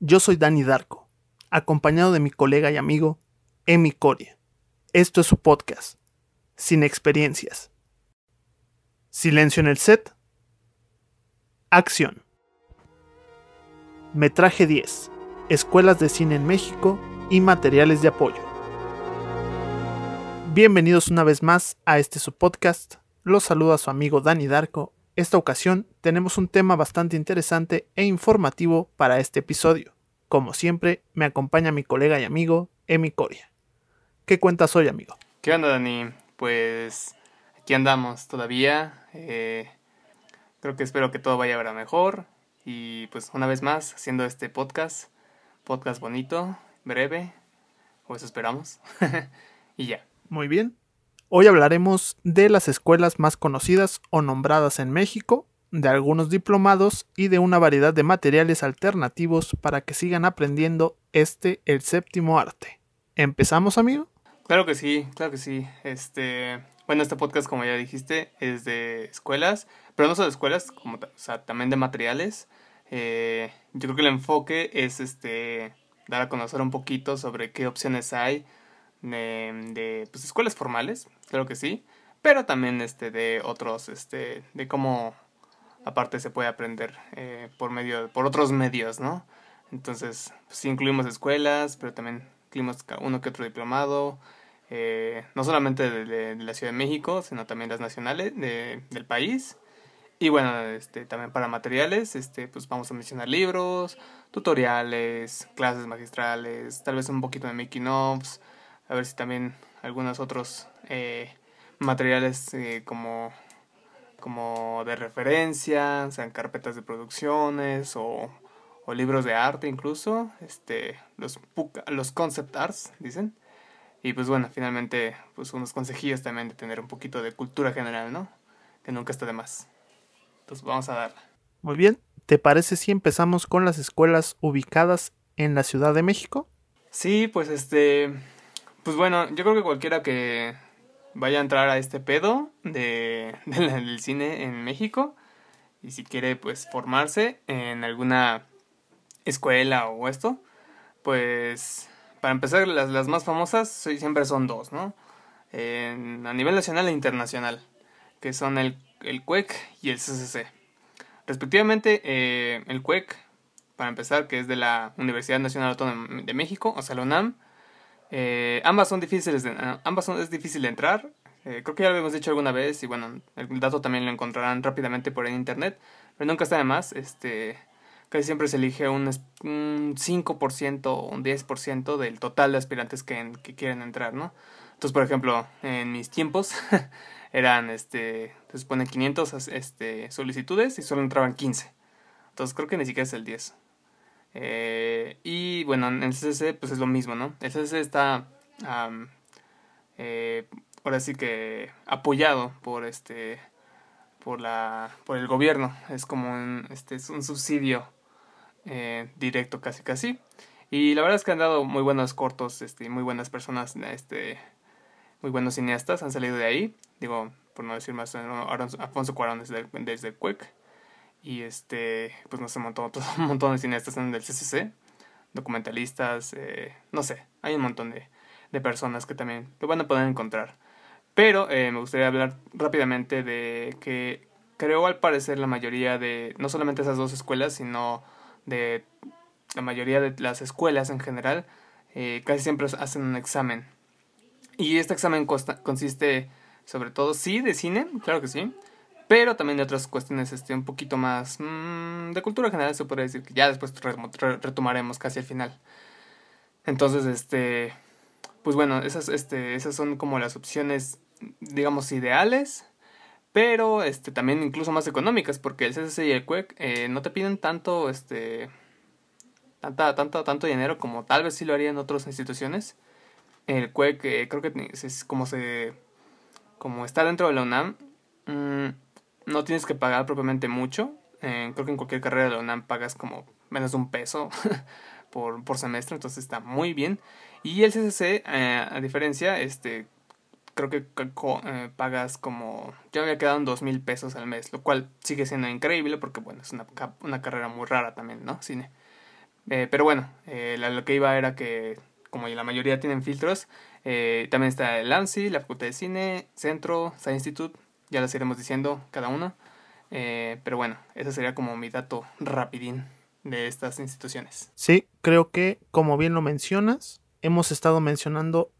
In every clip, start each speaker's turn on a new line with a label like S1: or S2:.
S1: Yo soy Dani Darko, acompañado de mi colega y amigo Emi Coria. Esto es su podcast, Sin Experiencias. Silencio en el set. Acción. Metraje 10. Escuelas de cine en México y materiales de apoyo. Bienvenidos una vez más a este su podcast. Los saluda su amigo Dani Darko. Esta ocasión tenemos un tema bastante interesante e informativo para este episodio. Como siempre, me acompaña mi colega y amigo Emi Coria. ¿Qué cuentas hoy, amigo?
S2: ¿Qué onda, Dani? Pues aquí andamos todavía. Eh, creo que espero que todo vaya ahora mejor. Y pues una vez más, haciendo este podcast. Podcast bonito, breve. O eso esperamos. y ya.
S1: Muy bien. Hoy hablaremos de las escuelas más conocidas o nombradas en México, de algunos diplomados y de una variedad de materiales alternativos para que sigan aprendiendo este, el séptimo arte. ¿Empezamos, amigo?
S2: Claro que sí, claro que sí. Este, bueno, este podcast, como ya dijiste, es de escuelas, pero no solo de escuelas, como, también de materiales. Eh, yo creo que el enfoque es este dar a conocer un poquito sobre qué opciones hay de, de pues, escuelas formales, creo que sí, pero también este, de otros, este, de cómo aparte se puede aprender eh, por medio, por otros medios, ¿no? Entonces, pues, sí incluimos escuelas, pero también incluimos uno que otro diplomado, eh, no solamente de, la Ciudad de México, sino también las nacionales de, del país. Y bueno, este, también para materiales, este, pues vamos a mencionar libros, tutoriales, clases magistrales, tal vez un poquito de making ofs, a ver si también algunos otros eh, materiales eh, como, como de referencia, sean carpetas de producciones o, o libros de arte incluso, este, los, los concept arts, dicen. Y pues bueno, finalmente, pues unos consejillos también de tener un poquito de cultura general, ¿no? Que nunca está de más. Entonces vamos a darle.
S1: Muy bien, ¿te parece si empezamos con las escuelas ubicadas en la Ciudad de México?
S2: Sí, pues este, pues bueno, yo creo que cualquiera que vaya a entrar a este pedo de, del cine en México y si quiere pues formarse en alguna escuela o esto, pues para empezar las, las más famosas siempre son dos, ¿no? A nivel nacional e internacional, que son el, el CUEC y el CCC. Respectivamente, eh, el CUEC, para empezar, que es de la Universidad Nacional Autónoma de México, o sea, la UNAM, eh, ambas son difíciles, de, ah, ambas son, es difícil de entrar. Eh, creo que ya lo habíamos dicho alguna vez y bueno, el dato también lo encontrarán rápidamente por en internet, pero nunca está de más. Este, casi siempre se elige un, un 5% o un 10% del total de aspirantes que, que quieren entrar, ¿no? Entonces, por ejemplo, en mis tiempos eran, este, se supone 500 este, solicitudes y solo entraban 15. Entonces creo que ni siquiera es el 10. Eh, y bueno, en el CCC pues es lo mismo, ¿no? El CCC está eh, ahora sí que apoyado por este por la por el gobierno. Es como un este es un subsidio eh, directo casi casi. Y la verdad es que han dado muy buenos cortos este muy buenas personas este muy buenos cineastas han salido de ahí. Digo por no decir más Alfonso Cuarón desde, desde CUEC y este, pues no sé, un montón, un montón de cineastas en el CCC, documentalistas, eh, no sé, hay un montón de, de personas que también lo van a poder encontrar. Pero eh, me gustaría hablar rápidamente de que creo al parecer la mayoría de, no solamente esas dos escuelas, sino de la mayoría de las escuelas en general, eh, casi siempre hacen un examen. Y este examen consiste sobre todo, sí, de cine, claro que sí, pero también de otras cuestiones este, un poquito más mmm, de cultura general, se podría decir que ya después retomaremos casi al final. Entonces, este, pues bueno, esas, este, esas son como las opciones, digamos, ideales, pero este, también incluso más económicas, porque el CCC y el CUEC eh, no te piden tanto, este, tanta, tanto, tanto dinero como tal vez sí lo harían otras instituciones. El CUEC e creo que es como se, como está dentro de la UNAM, mmm, no tienes que pagar propiamente mucho. Eh, creo que en cualquier carrera de la UNAM pagas como menos de un peso por, por semestre, entonces está muy bien. Y el CCC, eh, a diferencia, este creo que eh, pagas como... Yo había quedado en dos mil pesos al mes, lo cual sigue siendo increíble porque, bueno, es una, carrera muy rara también, ¿no? Cine. Eh, pero bueno, eh, lo que iba era que como la mayoría tienen filtros, también está el ANSI, la Facultad de Cine, Centro, Science Institute, ya las iremos diciendo cada uno. pero bueno, ese sería como mi dato rapidín de estas instituciones.
S1: Sí, creo que como bien lo mencionas, hemos estado mencionando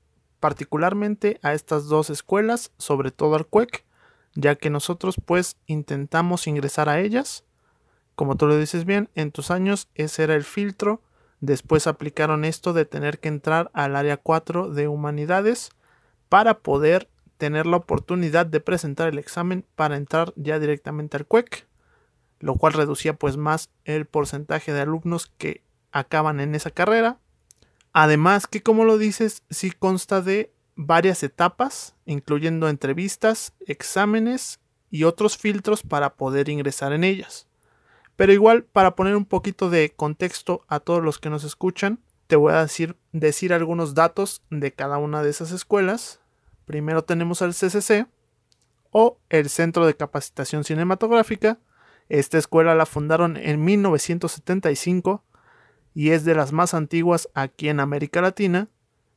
S1: particularmente a estas dos escuelas, sobre todo al CUEC, ya que nosotros pues intentamos ingresar a ellas. Como tú lo dices bien, en tus años ese era el filtro. Después aplicaron esto de tener que entrar al área 4 de humanidades para poder tener la oportunidad de presentar el examen para entrar ya directamente al CUEC, lo cual reducía pues más el porcentaje de alumnos que acaban en esa carrera. Además que como lo dices, sí consta de varias etapas, incluyendo entrevistas, exámenes y otros filtros para poder ingresar en ellas. Pero igual, para poner un poquito de contexto a todos los que nos escuchan, te voy a decir, decir algunos datos de cada una de esas escuelas. Primero tenemos el CCC o el Centro de Capacitación Cinematográfica. Esta escuela la fundaron en 1975 y es de las más antiguas aquí en América Latina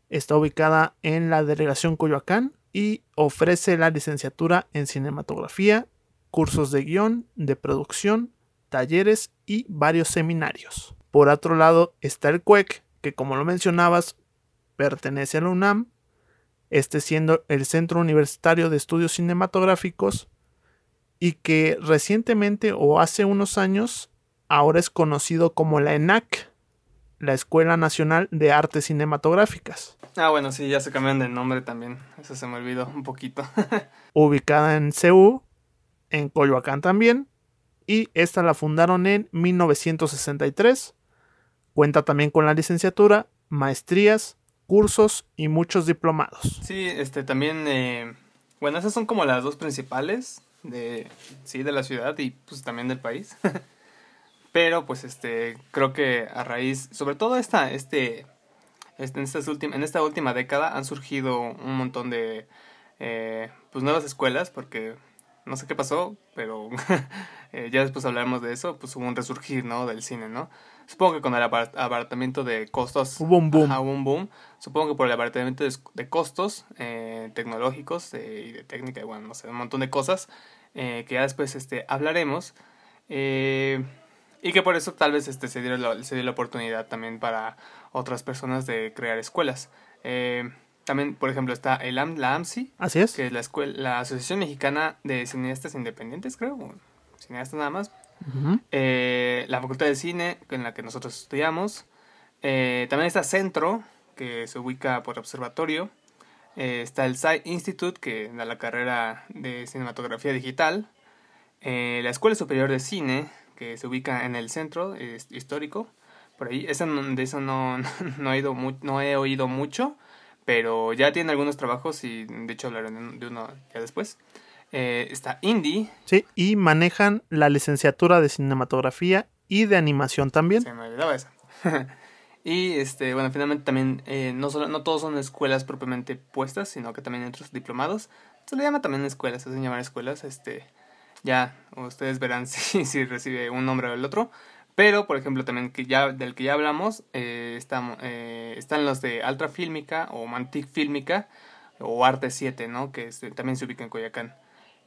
S1: Está ubicada en la delegación Coyoacán y ofrece la licenciatura en cinematografía, cursos de guion, de producción, talleres y varios seminarios. Por otro lado está el CUEC, que como lo mencionabas, pertenece a la UNAM, este siendo el Centro Universitario de Estudios Cinematográficos y que recientemente o hace unos años ahora es conocido como la ENAC, la Escuela Nacional de Artes Cinematográficas.
S2: Ah, bueno, sí, ya se cambian de nombre también. Eso se me olvidó un poquito.
S1: Ubicada en CEU, en Coyoacán también. Y esta la fundaron en 1963. Cuenta también con la licenciatura, maestrías, cursos y muchos diplomados.
S2: Sí, este también. Eh, bueno, esas son como las dos principales de, sí, de la ciudad y pues también del país. Pero pues este, creo que a raíz, sobre todo esta, este, este en, estas en esta última década han surgido un montón de eh, pues nuevas escuelas porque no sé qué pasó, pero eh, ya después hablaremos de eso, pues hubo un resurgir, ¿no? Del cine, ¿no? Supongo que con el abaratamiento de costos...
S1: Hubo un boom.
S2: hubo un boom. Supongo que por el abaratamiento de, costos eh, tecnológicos y de técnica, y bueno, no sé, un montón de cosas que ya después este, hablaremos. Eh, y que por eso tal vez este, se, dio la, se dio la oportunidad también para otras personas de crear escuelas. Eh, también, por ejemplo, está el la AMSI.
S1: Así es.
S2: Que es la, escuela, la Asociación Mexicana de Cineastas Independientes, creo. Cineastas nada más. Eh, la Facultad de Cine, en la que nosotros estudiamos. Eh, también está Centro, que se ubica por observatorio. está el SAI Institute, que da la carrera de cinematografía digital. la Escuela Superior de Cine, que se ubica en el centro histórico. Por ahí, eso, de eso no, no, he ido no he oído mucho, pero ya tiene algunos trabajos y de hecho hablaré de uno ya después. Eh, está Indie.
S1: Sí, y manejan la licenciatura de cinematografía y de animación también.
S2: Se me olvidaba eso. y este, bueno, finalmente también eh, no solo, no todos son escuelas propiamente puestas, sino que también hay otros diplomados. Se le llama también escuelas, se hacen llamar escuelas, este, ya ustedes verán si, si recibe un nombre o el otro. Pero, por ejemplo, también que ya, del que ya hablamos, eh, eh, están los de Altra Fílmica o Mantic Fílmica o Arte 7, ¿no? Que este, también se ubica en Coyacán.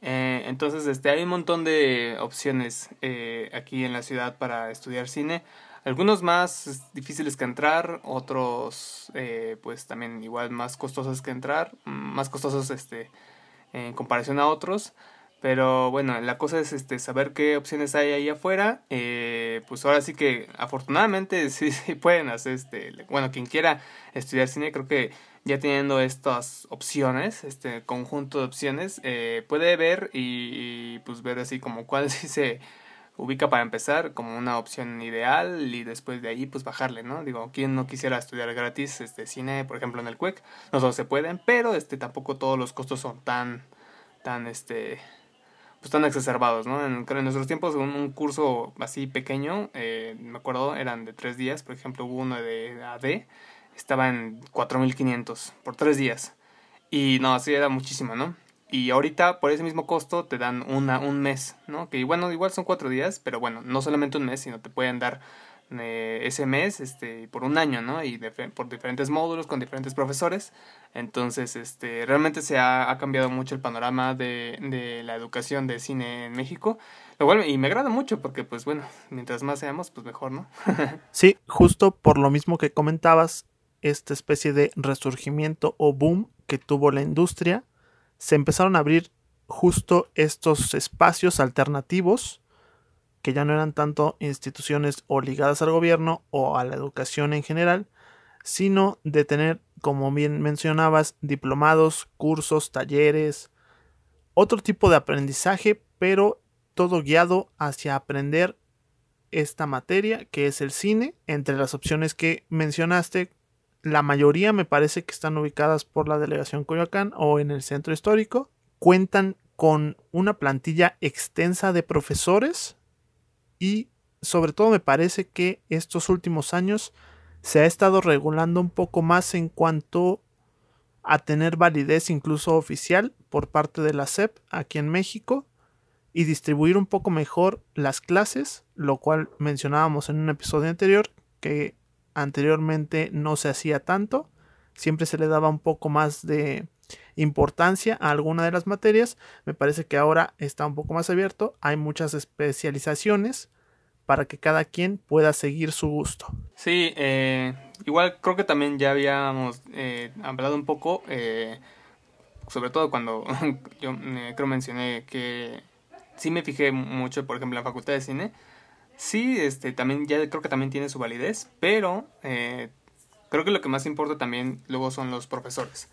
S2: Eh, entonces, este, hay un montón de opciones aquí en la ciudad para estudiar cine. Algunos más difíciles que entrar, otros pues también igual más costosos que entrar, más costosos este, en comparación a otros. Pero bueno, la cosa es este saber qué opciones hay ahí afuera. Eh, pues ahora sí que afortunadamente sí, sí pueden hacer este. Bueno, quien quiera estudiar cine, creo que ya teniendo estas opciones, este conjunto de opciones, eh, puede ver y, pues ver así como cuál sí se ubica para empezar como una opción ideal y después de ahí pues bajarle, ¿no? Digo, quien no quisiera estudiar gratis este cine, por ejemplo en el CUEC, no solo se pueden, pero este tampoco todos los costos son tan tan este pues tan exacerbados, ¿no? En, nuestros tiempos un, un curso así pequeño, eh, me acuerdo, eran de tres días, por ejemplo, hubo uno de AD, estaba en 4.500 por tres días. Y no, así era muchísimo, ¿no? Y ahorita por ese mismo costo te dan una, un mes, ¿no? Que bueno, igual son cuatro días, pero bueno, no solamente un mes, sino te pueden dar eh, ese mes este, por un año, ¿no? Y por diferentes módulos con diferentes profesores. Entonces, este, realmente se ha, cambiado mucho el panorama de, la educación de cine en México. Lo y me agrada mucho porque, pues bueno, mientras más seamos, pues mejor, ¿no?
S1: sí, justo por lo mismo que comentabas, esta especie de resurgimiento o boom que tuvo la industria, se empezaron a abrir justo estos espacios alternativos que ya no eran tanto instituciones o ligadas al gobierno o a la educación en general, sino de tener, como bien mencionabas, diplomados, cursos, talleres, otro tipo de aprendizaje, pero todo guiado hacia aprender esta materia que es el cine. Entre las opciones que mencionaste, la mayoría me parece que están ubicadas por la delegación Coyoacán o en el centro histórico. Cuentan con una plantilla extensa de profesores y sobre todo me parece que estos últimos años se ha estado regulando un poco más en cuanto a tener validez incluso oficial por parte de la SEP aquí en México y distribuir un poco mejor las clases, lo cual mencionábamos en un episodio anterior que anteriormente no se hacía tanto, siempre se le daba un poco más de importancia a alguna de las materias. Me parece que ahora está un poco más abierto. Hay muchas especializaciones para que cada quien pueda seguir su gusto.
S2: Sí, eh, igual creo que también ya habíamos eh, hablado un poco, eh, sobre todo cuando yo creo mencioné que sí me fijé mucho, por ejemplo, en la facultad de cine. Sí, este, también, ya creo que también tiene su validez, pero creo que lo que más importa también luego son los profesores.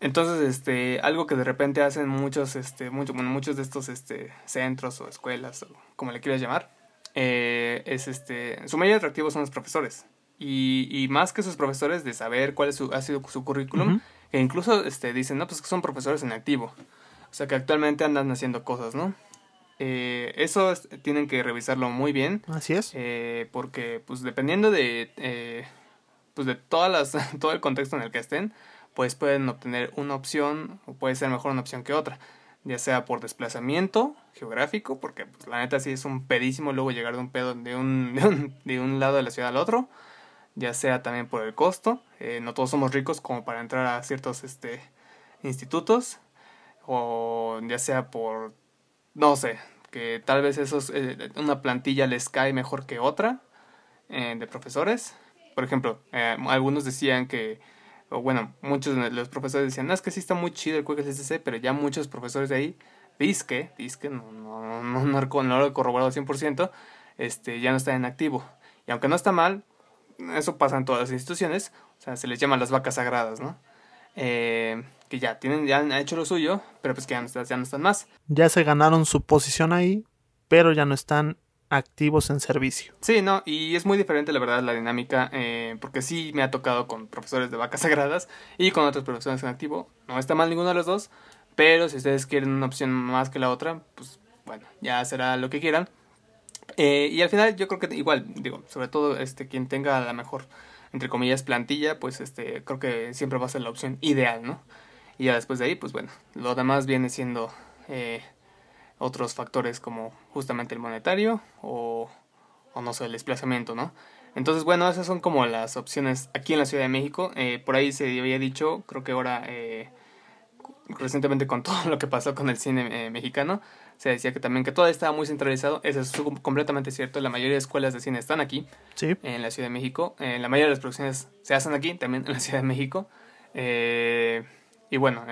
S2: Entonces, este, algo que de repente hacen muchos, este, mucho, bueno, muchos de estos, este, centros o escuelas o como le quieras llamar, eh, es este, su mayor atractivo son los profesores. Y, y más que sus profesores de saber cuál es su, ha sido su currículum, e incluso, este, dicen, no, pues que son profesores en activo. O sea, que actualmente andan haciendo cosas, ¿no? Eh, eso tienen que revisarlo muy bien.
S1: Así es.
S2: Eh, porque, pues, dependiendo de, eh, pues, de todas las, todo el contexto en el que estén, pues pueden obtener una opción o puede ser mejor una opción que otra, ya sea por desplazamiento geográfico, porque pues, la neta sí es un pedísimo luego llegar de un pedo de un, de un, lado de la ciudad al otro, ya sea también por el costo, eh, no todos somos ricos como para entrar a ciertos este, institutos, o ya sea por, no sé, que tal vez esos, eh, una plantilla les cae mejor que otra eh, de profesores. Por ejemplo, algunos decían que o bueno, muchos de los profesores decían, no, es que sí está muy chido el QXSC, pero ya muchos profesores de ahí, disque, disque, no, no, no, no, lo he corroborado al 100%, este, ya no está en activo. Y aunque no está mal, eso pasa en todas las instituciones, o sea, se les llama las vacas sagradas, ¿no? Eh, que ya tienen, ya han hecho lo suyo, pero pues que ya no, ya no están más.
S1: Ya se ganaron su posición ahí, pero ya no están activos en servicio.
S2: Sí, no, y es muy diferente la verdad la dinámica, eh, porque sí me ha tocado con profesores de vacas sagradas y con otros profesores en activo. No está mal ninguno de los dos, pero si ustedes quieren una opción más que la otra, pues bueno, ya será lo que quieran. Eh, y al final yo creo que igual, digo, sobre todo este quien tenga la mejor, entre comillas, plantilla, pues este creo que siempre va a ser la opción ideal, ¿no? Y ya después de ahí, pues bueno, lo demás viene siendo... Eh, otros factores como justamente el monetario o, o no sé, el desplazamiento, ¿no? Entonces, bueno, esas son como las opciones aquí en la Ciudad de México. Eh, por ahí se había dicho, creo que ahora, eh, recientemente con todo lo que pasó con el cine eh, mexicano, se decía que también que todo estaba muy centralizado. Eso es completamente cierto. La mayoría de escuelas de cine están aquí,
S1: sí.
S2: en la Ciudad de México. la mayoría de las producciones se hacen aquí, también en la Ciudad de México. y bueno,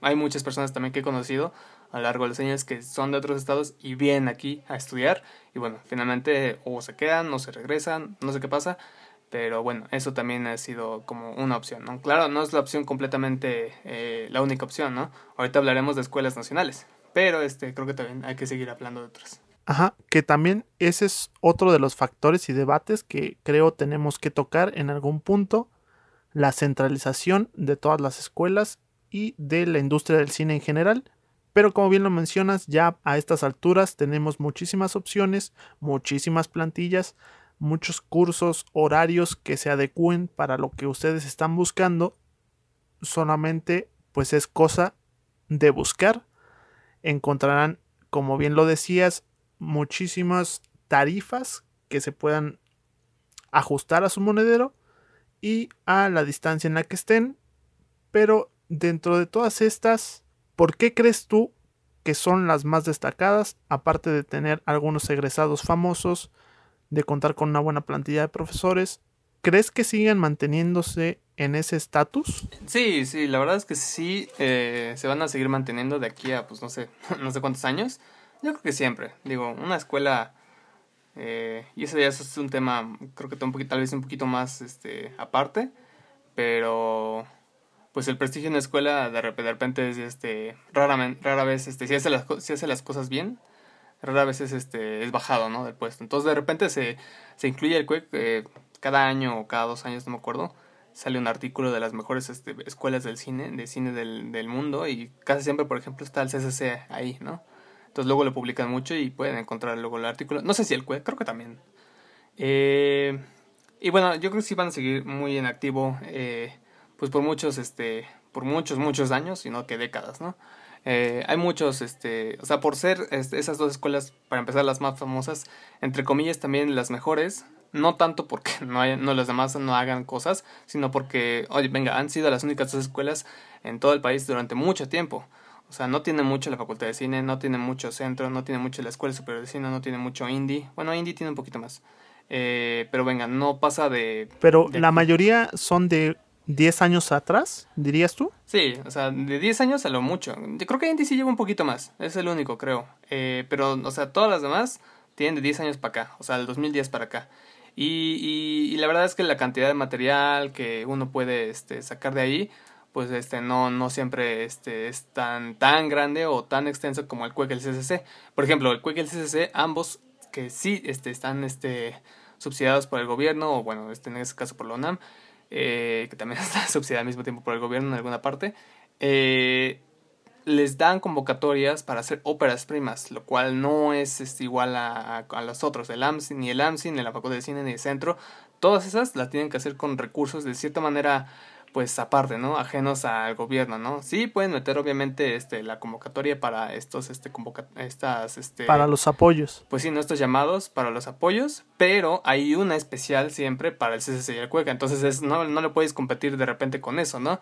S2: hay muchas personas también que he conocido a lo largo de los años que son de otros estados y vienen aquí a estudiar y bueno, finalmente o se quedan o se regresan, no sé qué pasa, pero bueno, eso también ha sido como una opción, ¿no? Claro, no es la opción completamente eh, la única opción, ¿no? Ahorita hablaremos de escuelas nacionales, pero este creo que también hay que seguir hablando de otras.
S1: Ajá, que también ese es otro de los factores y debates que creo tenemos que tocar en algún punto, la centralización de todas las escuelas y de la industria del cine en general pero como bien lo mencionas, ya a estas alturas tenemos muchísimas opciones, muchísimas plantillas, muchos cursos, horarios que se adecúen para lo que ustedes están buscando. Solamente pues es cosa de buscar. Encontrarán, como bien lo decías, muchísimas tarifas que se puedan ajustar a su monedero y a la distancia en la que estén. Pero dentro de todas estas, ¿por qué crees tú que son las más destacadas, aparte de tener algunos egresados famosos, de contar con una buena plantilla de profesores? ¿Crees que sigan manteniéndose en ese estatus?
S2: Sí, sí, la verdad es que sí, eh, se van a seguir manteniendo de aquí a, pues no sé, no sé cuántos años. Yo creo que siempre. Digo, una escuela, eh, y ese ya es un tema, creo que tal vez un poquito más este, aparte, pero pues el prestigio en la escuela de repente es este raramente rara vez este si hace las si hace las cosas bien rara vez es este es bajado no del puesto. Entonces de repente se, se incluye el CUEC eh, cada año o cada dos años no me acuerdo sale un artículo de las mejores este, escuelas del cine de cine del, del mundo y casi siempre por ejemplo está el CCC ahí no entonces luego lo publican mucho y pueden encontrar luego el artículo. No sé si el CUEC creo que también. Eh, y bueno yo creo que sí van a seguir muy en activo eh, pues por muchos, este, por muchos, muchos años, sino que décadas, ¿no? Eh, hay muchos, este, o sea, por ser este, esas dos escuelas, para empezar, las más famosas, entre comillas también las mejores, no tanto porque no, hay, no las demás no hagan cosas, sino porque, oye, venga, han sido las únicas dos escuelas en todo el país durante mucho tiempo. O sea, no tiene mucho la facultad de cine, no tiene mucho centro, no tiene mucho la escuela superior de cine, no tiene mucho indie. Bueno, indie tiene un poquito más. Eh, pero venga, no pasa de...
S1: Pero la mayoría son de 10 años atrás, dirías tú?
S2: Sí, o sea, de 10 años a lo mucho. Yo creo que Indy sí lleva un poquito más, es el único, creo. Eh, pero, o sea, todas las demás tienen de 10 años para acá, o sea, del 2010 para acá. Y, la verdad es que la cantidad de material que uno puede este, sacar de ahí, pues este, no, no siempre este, es tan, tan grande o tan extenso como el y el CCC. Por ejemplo, el CUEC y el CCC, ambos que sí este, están este, subsidiados por el gobierno, o bueno, este, en este caso por la UNAM, eh, que también está subsidiada al mismo tiempo por el gobierno en alguna parte, eh, les dan convocatorias para hacer óperas primas, lo cual no es, igual a, a, los otros, el AMSI, ni el AMSI, ni la Facultad de Cine, ni el Centro. Todas esas las tienen que hacer con recursos de cierta manera pues aparte, ¿no? Ajenos al gobierno, ¿no? Sí pueden meter obviamente este la convocatoria para estos este convoca estas este
S1: para los apoyos.
S2: Pues sí, no estos llamados para los apoyos, pero hay una especial siempre para el CCC y el Cueca, entonces es, no no le puedes competir de repente con eso, ¿no?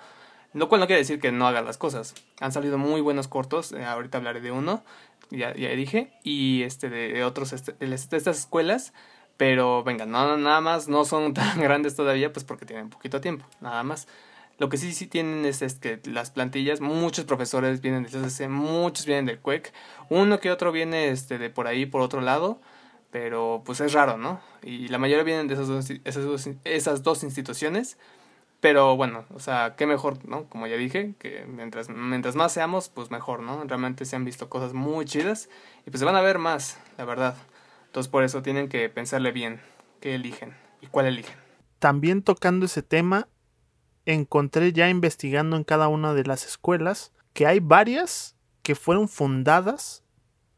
S2: Lo cual no quiere decir que no haga las cosas. Han salido muy buenos cortos, eh, ahorita hablaré de uno, ya, ya dije, y este de, otros este, de, estas escuelas pero venga, no, nada más no son tan grandes todavía, pues porque tienen poquito tiempo, nada más. Lo que sí sí tienen es, es que las plantillas, muchos profesores vienen del CCC, muchos vienen del CUEC, uno que otro viene este, de por ahí, por otro lado, pero pues es raro, ¿no? Y la mayoría vienen de esas dos, esas dos, esas dos instituciones, pero bueno, o sea, qué mejor, ¿no? Como ya dije, que mientras, mientras más seamos, pues mejor, ¿no? Realmente se han visto cosas muy chidas y pues se van a ver más, la verdad. Entonces por eso tienen que pensarle bien qué eligen y cuál eligen.
S1: También tocando ese tema, encontré ya investigando en cada una de las escuelas que hay varias que fueron fundadas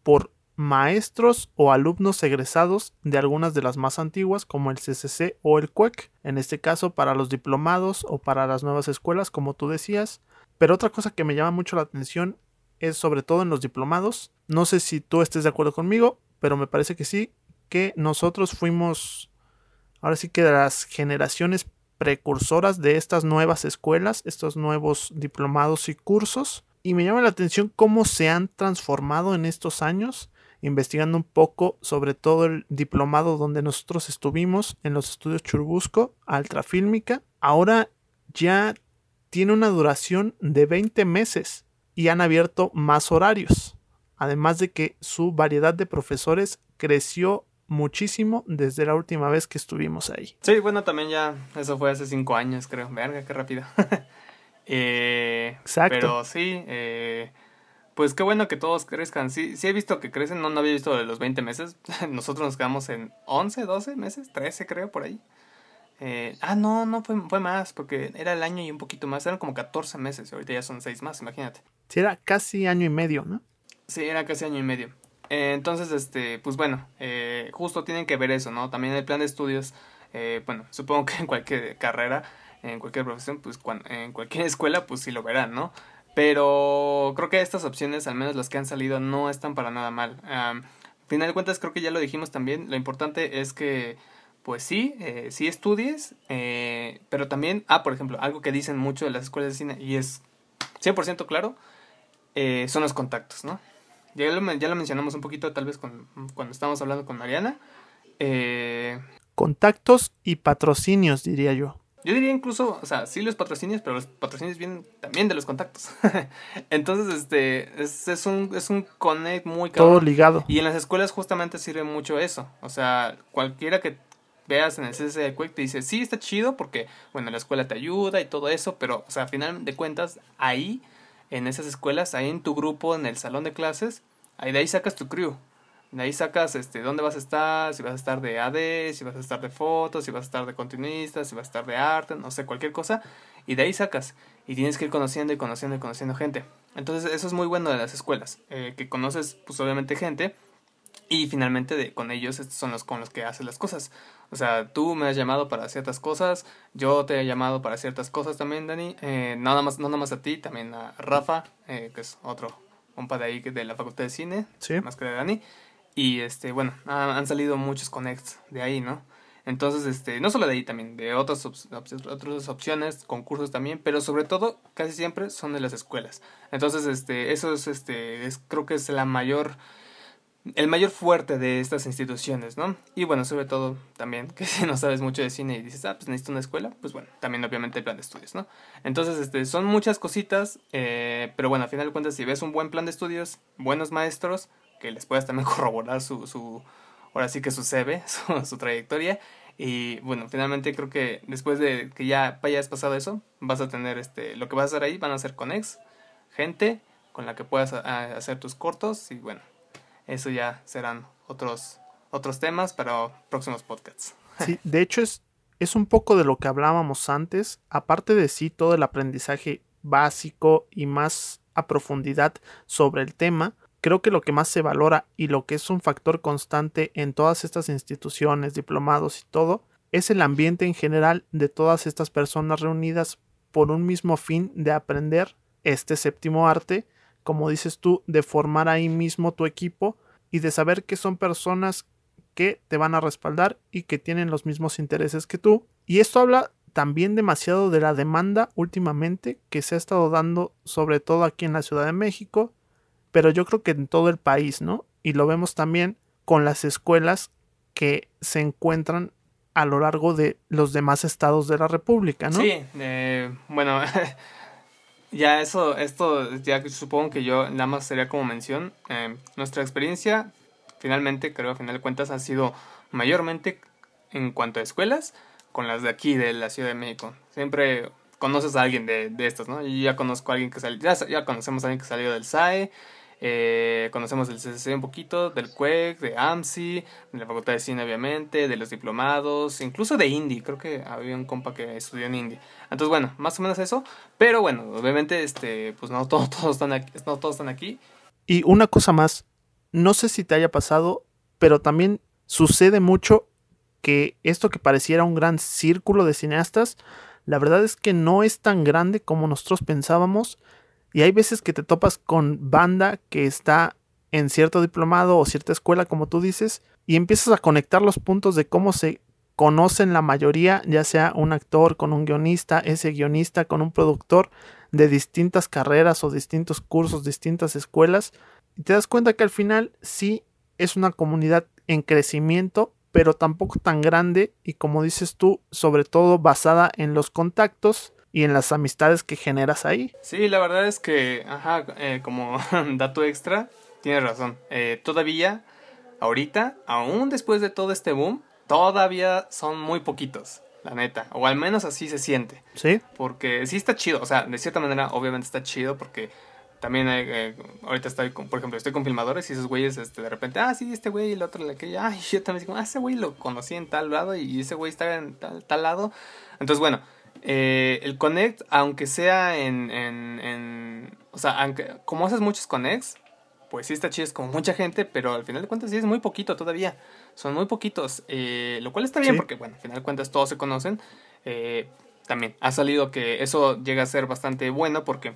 S1: por maestros o alumnos egresados de algunas de las más antiguas como el CCC o el CUEC, en este caso para los diplomados o para las nuevas escuelas como tú decías. Pero otra cosa que me llama mucho la atención es sobre todo en los diplomados. No sé si tú estés de acuerdo conmigo, pero me parece que sí, que nosotros fuimos ahora sí que de las generaciones precursoras de estas nuevas escuelas, estos nuevos diplomados y cursos. Y me llama la atención cómo se han transformado en estos años, investigando un poco sobre todo el diplomado donde nosotros estuvimos en los estudios Churbusco, Altrafílmica. Ahora ya tiene una duración de 20 meses y han abierto más horarios. Además de que su variedad de profesores creció muchísimo desde la última vez que estuvimos ahí.
S2: Sí, bueno, también ya, eso fue hace cinco años, creo. Verga, qué rápido. eh, Exacto. Pero sí, eh, pues qué bueno que todos crezcan. Sí, sí he visto que crecen, no, no había visto de los 20 meses. Nosotros nos quedamos en 11, 12 meses, 13 creo, por ahí. Eh, ah, no, no, fue, fue más, porque era el año y un poquito más, eran como 14 meses, ahorita ya son 6 más, imagínate.
S1: Sí, era casi año y medio, ¿no?
S2: Sí, era casi año y medio. Eh, entonces, este, pues bueno, eh, justo tienen que ver eso, ¿no? También el plan de estudios, eh, bueno, supongo que en cualquier carrera, en cualquier profesión, pues en cualquier escuela, pues sí lo verán, ¿no? Pero creo que estas opciones, al menos las que han salido, no están para nada mal. Um, final de cuentas, creo que ya lo dijimos también, lo importante es que pues sí, eh, sí estudies, eh, pero también, ah, por ejemplo, algo que dicen mucho de las escuelas de cine y es 100% claro, son los contactos, ¿no? Ya lo, ya lo mencionamos un poquito tal vez con, cuando estábamos hablando con Mariana. Eh,
S1: contactos y patrocinios, diría yo.
S2: Yo diría incluso, o sea, sí los patrocinios, pero los patrocinios vienen también de los contactos. Entonces, este, es, es, un, es un connect muy
S1: caro. Todo ligado.
S2: Y en las escuelas justamente sirve mucho eso. O sea, cualquiera que veas en el CC de Quick te dice, sí, está chido porque, bueno, la escuela te ayuda y todo eso, pero, o sea, a final de cuentas, ahí, en esas escuelas, ahí en tu grupo, en el salón de clases, ahí de ahí sacas tu crew. De ahí sacas este, dónde vas a estar, si vas a estar de AD, si vas a estar de fotos, si vas a estar de continuista, si vas a estar de arte, no sé, cualquier cosa. Y de ahí sacas. Y tienes que ir conociendo y conociendo y conociendo gente. Entonces eso es muy bueno de las escuelas. Eh, que conoces pues obviamente gente. Y finalmente de, con ellos son los con los que haces las cosas. O sea, tú me has llamado para ciertas cosas, yo te he llamado para ciertas cosas también, Dani. Eh, nada más, no nada más a ti, también a Rafa, eh, que es otro compa de ahí de la Facultad de Cine,
S1: sí.
S2: más que de Dani. Y este, bueno, han salido muchos connects de ahí, ¿no? Entonces, este, no solo de ahí también, de otras, otras opciones, concursos también, pero sobre todo, casi siempre son de las escuelas. Entonces, este, eso es, este, es, creo que es la mayor, el mayor fuerte de estas instituciones, ¿no? Y bueno, sobre todo también, que si no sabes mucho de cine y dices, ah, pues necesito una escuela, pues bueno, también obviamente el plan de estudios, ¿no? Entonces, este, son muchas cositas, eh, pero bueno, al final de cuentas, si ves un buen plan de estudios, buenos maestros, que les puedas también corroborar su, su ahora sí que su CV, su, trayectoria. Y bueno, finalmente creo que después de que ya hayas pasado eso, vas a tener este, lo que vas a hacer ahí van a ser conex, gente con la que puedas hacer tus cortos y bueno, eso ya serán otros, otros temas para próximos podcasts.
S1: Sí, de hecho es, es un poco de lo que hablábamos antes, aparte de sí todo el aprendizaje básico y más a profundidad sobre el tema, Creo que lo que más se valora y lo que es un factor constante en todas estas instituciones, diplomados y todo, es el ambiente en general de todas estas personas reunidas por un mismo fin de aprender este séptimo arte, como dices tú, de formar ahí mismo tu equipo y de saber que son personas que te van a respaldar y que tienen los mismos intereses que tú. Y esto habla también demasiado de la demanda últimamente que se ha estado dando sobre todo aquí en la Ciudad de México pero yo creo que en todo el país, ¿no? Y lo vemos también con las escuelas que se encuentran a lo largo de los demás estados de la República, ¿no?
S2: Sí, eh, bueno, ya eso, esto, ya supongo que yo nada más sería como mención. Eh, nuestra experiencia, finalmente, creo a final de cuentas, ha sido mayormente en cuanto a escuelas con las de aquí, de la Ciudad de México. Siempre conoces a alguien de, de estos, ¿no? Y ya conozco a alguien que salió, ya conocemos a alguien que salió del SAE, eh, conocemos del CCC un poquito, del CUEC, de AMSI, de la Facultad de Cine obviamente, de los diplomados, incluso de Indie, creo que había un compa que estudió en Indie. Entonces bueno, más o menos eso, pero bueno, obviamente este pues no todos, todos están aquí, no todos están aquí.
S1: Y una cosa más, no sé si te haya pasado, pero también sucede mucho que esto que pareciera un gran círculo de cineastas, la verdad es que no es tan grande como nosotros pensábamos y hay veces que te topas con banda que está en cierto diplomado o cierta escuela, como tú dices, y empiezas a conectar los puntos de cómo se conocen la mayoría, ya sea un actor con un guionista, ese guionista con un productor de distintas carreras o distintos cursos, distintas escuelas, y te das cuenta que al final sí es una comunidad en crecimiento, pero tampoco tan grande y como dices tú, sobre todo basada en los contactos y en las amistades que generas ahí.
S2: Sí, la verdad es que, ajá, eh, como dato extra, tienes razón. Eh, todavía, ahorita, aún después de todo este boom, todavía son muy poquitos, la neta. O al menos así se siente.
S1: Sí.
S2: Porque sí está chido, o sea, de cierta manera, obviamente está chido porque también eh, ahorita estoy con, por ejemplo, estoy con filmadores y esos güeyes este, de repente, ah, sí, este güey y el otro, la que ay, yo también digo, ah, ese güey lo conocí en tal lado y ese güey está en tal lado. Entonces, bueno, eh, el connect, aunque sea en, en, en, O sea, aunque, como haces muchos connects, pues sí está chido, es como mucha gente, pero al final de cuentas sí es muy poquito todavía. Son muy poquitos, eh, lo cual está bien porque, bueno, al final de cuentas todos se conocen. Eh, también ha salido que eso llega a ser bastante bueno porque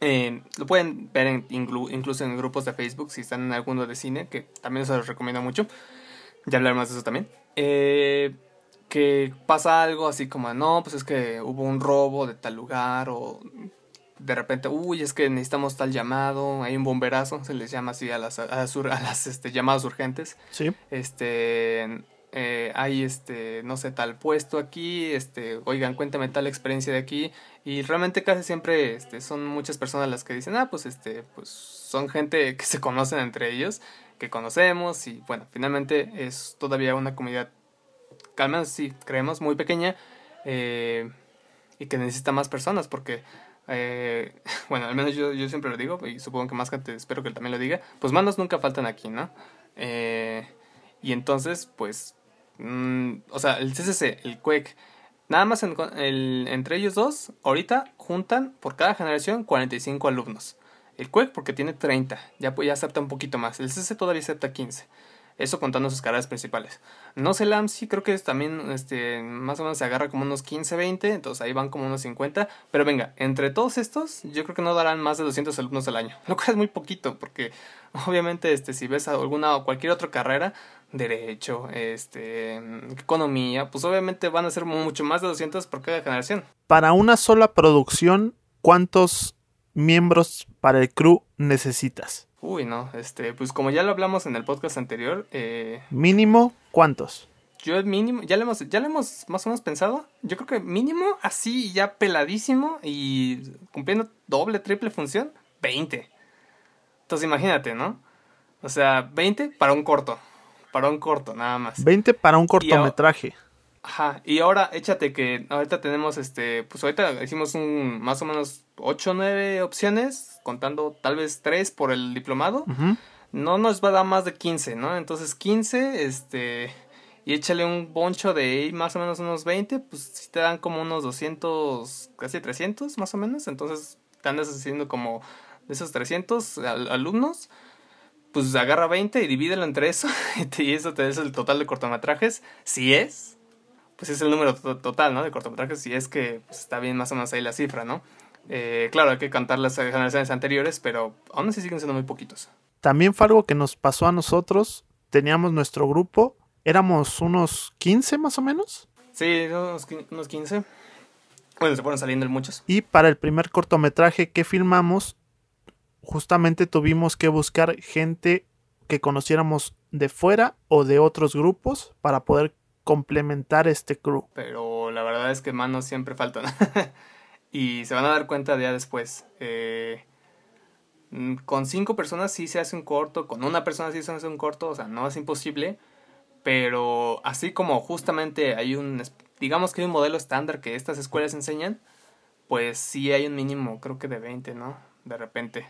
S2: lo pueden ver incluso en grupos de Facebook si están en alguno de cine, que también se los recomiendo mucho. Ya hablaremos de eso también. Que pasa algo así como, no, pues es que hubo un robo de tal lugar o de repente, uy, es que necesitamos tal llamado, hay un bomberazo, se les llama así a las, a las, este, llamadas urgentes.
S1: Sí.
S2: Este, eh, hay este, no sé, tal puesto aquí, este, oigan, cuéntame tal experiencia de aquí. Y realmente casi siempre este, son muchas personas las que dicen, ah, pues este, pues son gente que se conocen entre ellos, que conocemos, y bueno, finalmente es todavía una comunidad, menos sí, creemos, muy pequeña, eh, y que necesita más personas, porque eh, bueno, al menos yo, yo siempre lo digo, y supongo que más gente espero que él también lo diga, pues manos nunca faltan aquí, ¿no? Eh, y entonces, pues, mm, o sea, el CCC, el QUEC, nada más el, entre ellos dos, ahorita juntan por cada generación 45 alumnos. El QUEC porque tiene 30, ya, ya acepta un poquito más. El CCC todavía acepta 15. Eso contando sus carreras principales. No sé, sí creo que es también este, más o menos se agarra como unos 15, 20, entonces ahí van como unos 50. Pero venga, entre todos estos, yo creo que no darán más de 200 alumnos al año, lo cual es muy poquito, porque obviamente este, si ves alguna o cualquier otra carrera, derecho, este, economía, pues obviamente van a ser mucho más de 200 por cada generación.
S1: Para una sola producción, ¿cuántos miembros para el crew necesitas?
S2: Uy, no, este, pues como ya lo hablamos en el podcast anterior, eh,
S1: mínimo, ¿cuántos?
S2: Yo mínimo, ya lo hemos, ya lo hemos más o menos pensado. Yo creo que mínimo, así ya peladísimo y cumpliendo doble, triple función, 20. Entonces imagínate, ¿no? O sea, 20 para un corto. Para un corto, nada más.
S1: 20 para un cortometraje.
S2: Ajá, y ahora échate que ahorita tenemos este, pues ahorita hicimos un más o menos 8 o 9 opciones, contando tal vez 3 por el diplomado. No nos va a dar más de 15, ¿no? Entonces 15, este, y échale un boncho de más o menos unos 20, pues si te dan como unos 200, casi 300 más o menos. Entonces te andas haciendo como de esos 300 alumnos pues agarra 20 y divídelo entre eso y eso te da el total de cortometrajes, si es, pues es el número total, ¿no? De cortometrajes, si es que pues, está bien más o menos ahí la cifra, ¿no? Eh, claro, hay que cantar las generaciones anteriores, pero aún así siguen siendo muy poquitos.
S1: También fue algo que nos pasó a nosotros. Teníamos nuestro grupo, éramos unos 15 más o menos.
S2: Sí, unos, 15. Bueno, se fueron saliendo muchos.
S1: Y para el primer cortometraje que filmamos, justamente tuvimos que buscar gente que conociéramos de fuera o de otros grupos para poder complementar este crew.
S2: Pero la verdad es que manos siempre faltan. y se van a dar cuenta ya después. Eh, mm, con cinco personas sí se hace un corto, con una persona sí se hace un corto, o sea, no es imposible. Pero así como justamente hay un, digamos que hay un modelo estándar que estas escuelas enseñan, pues sí hay un mínimo, creo que de 20, ¿no? De repente.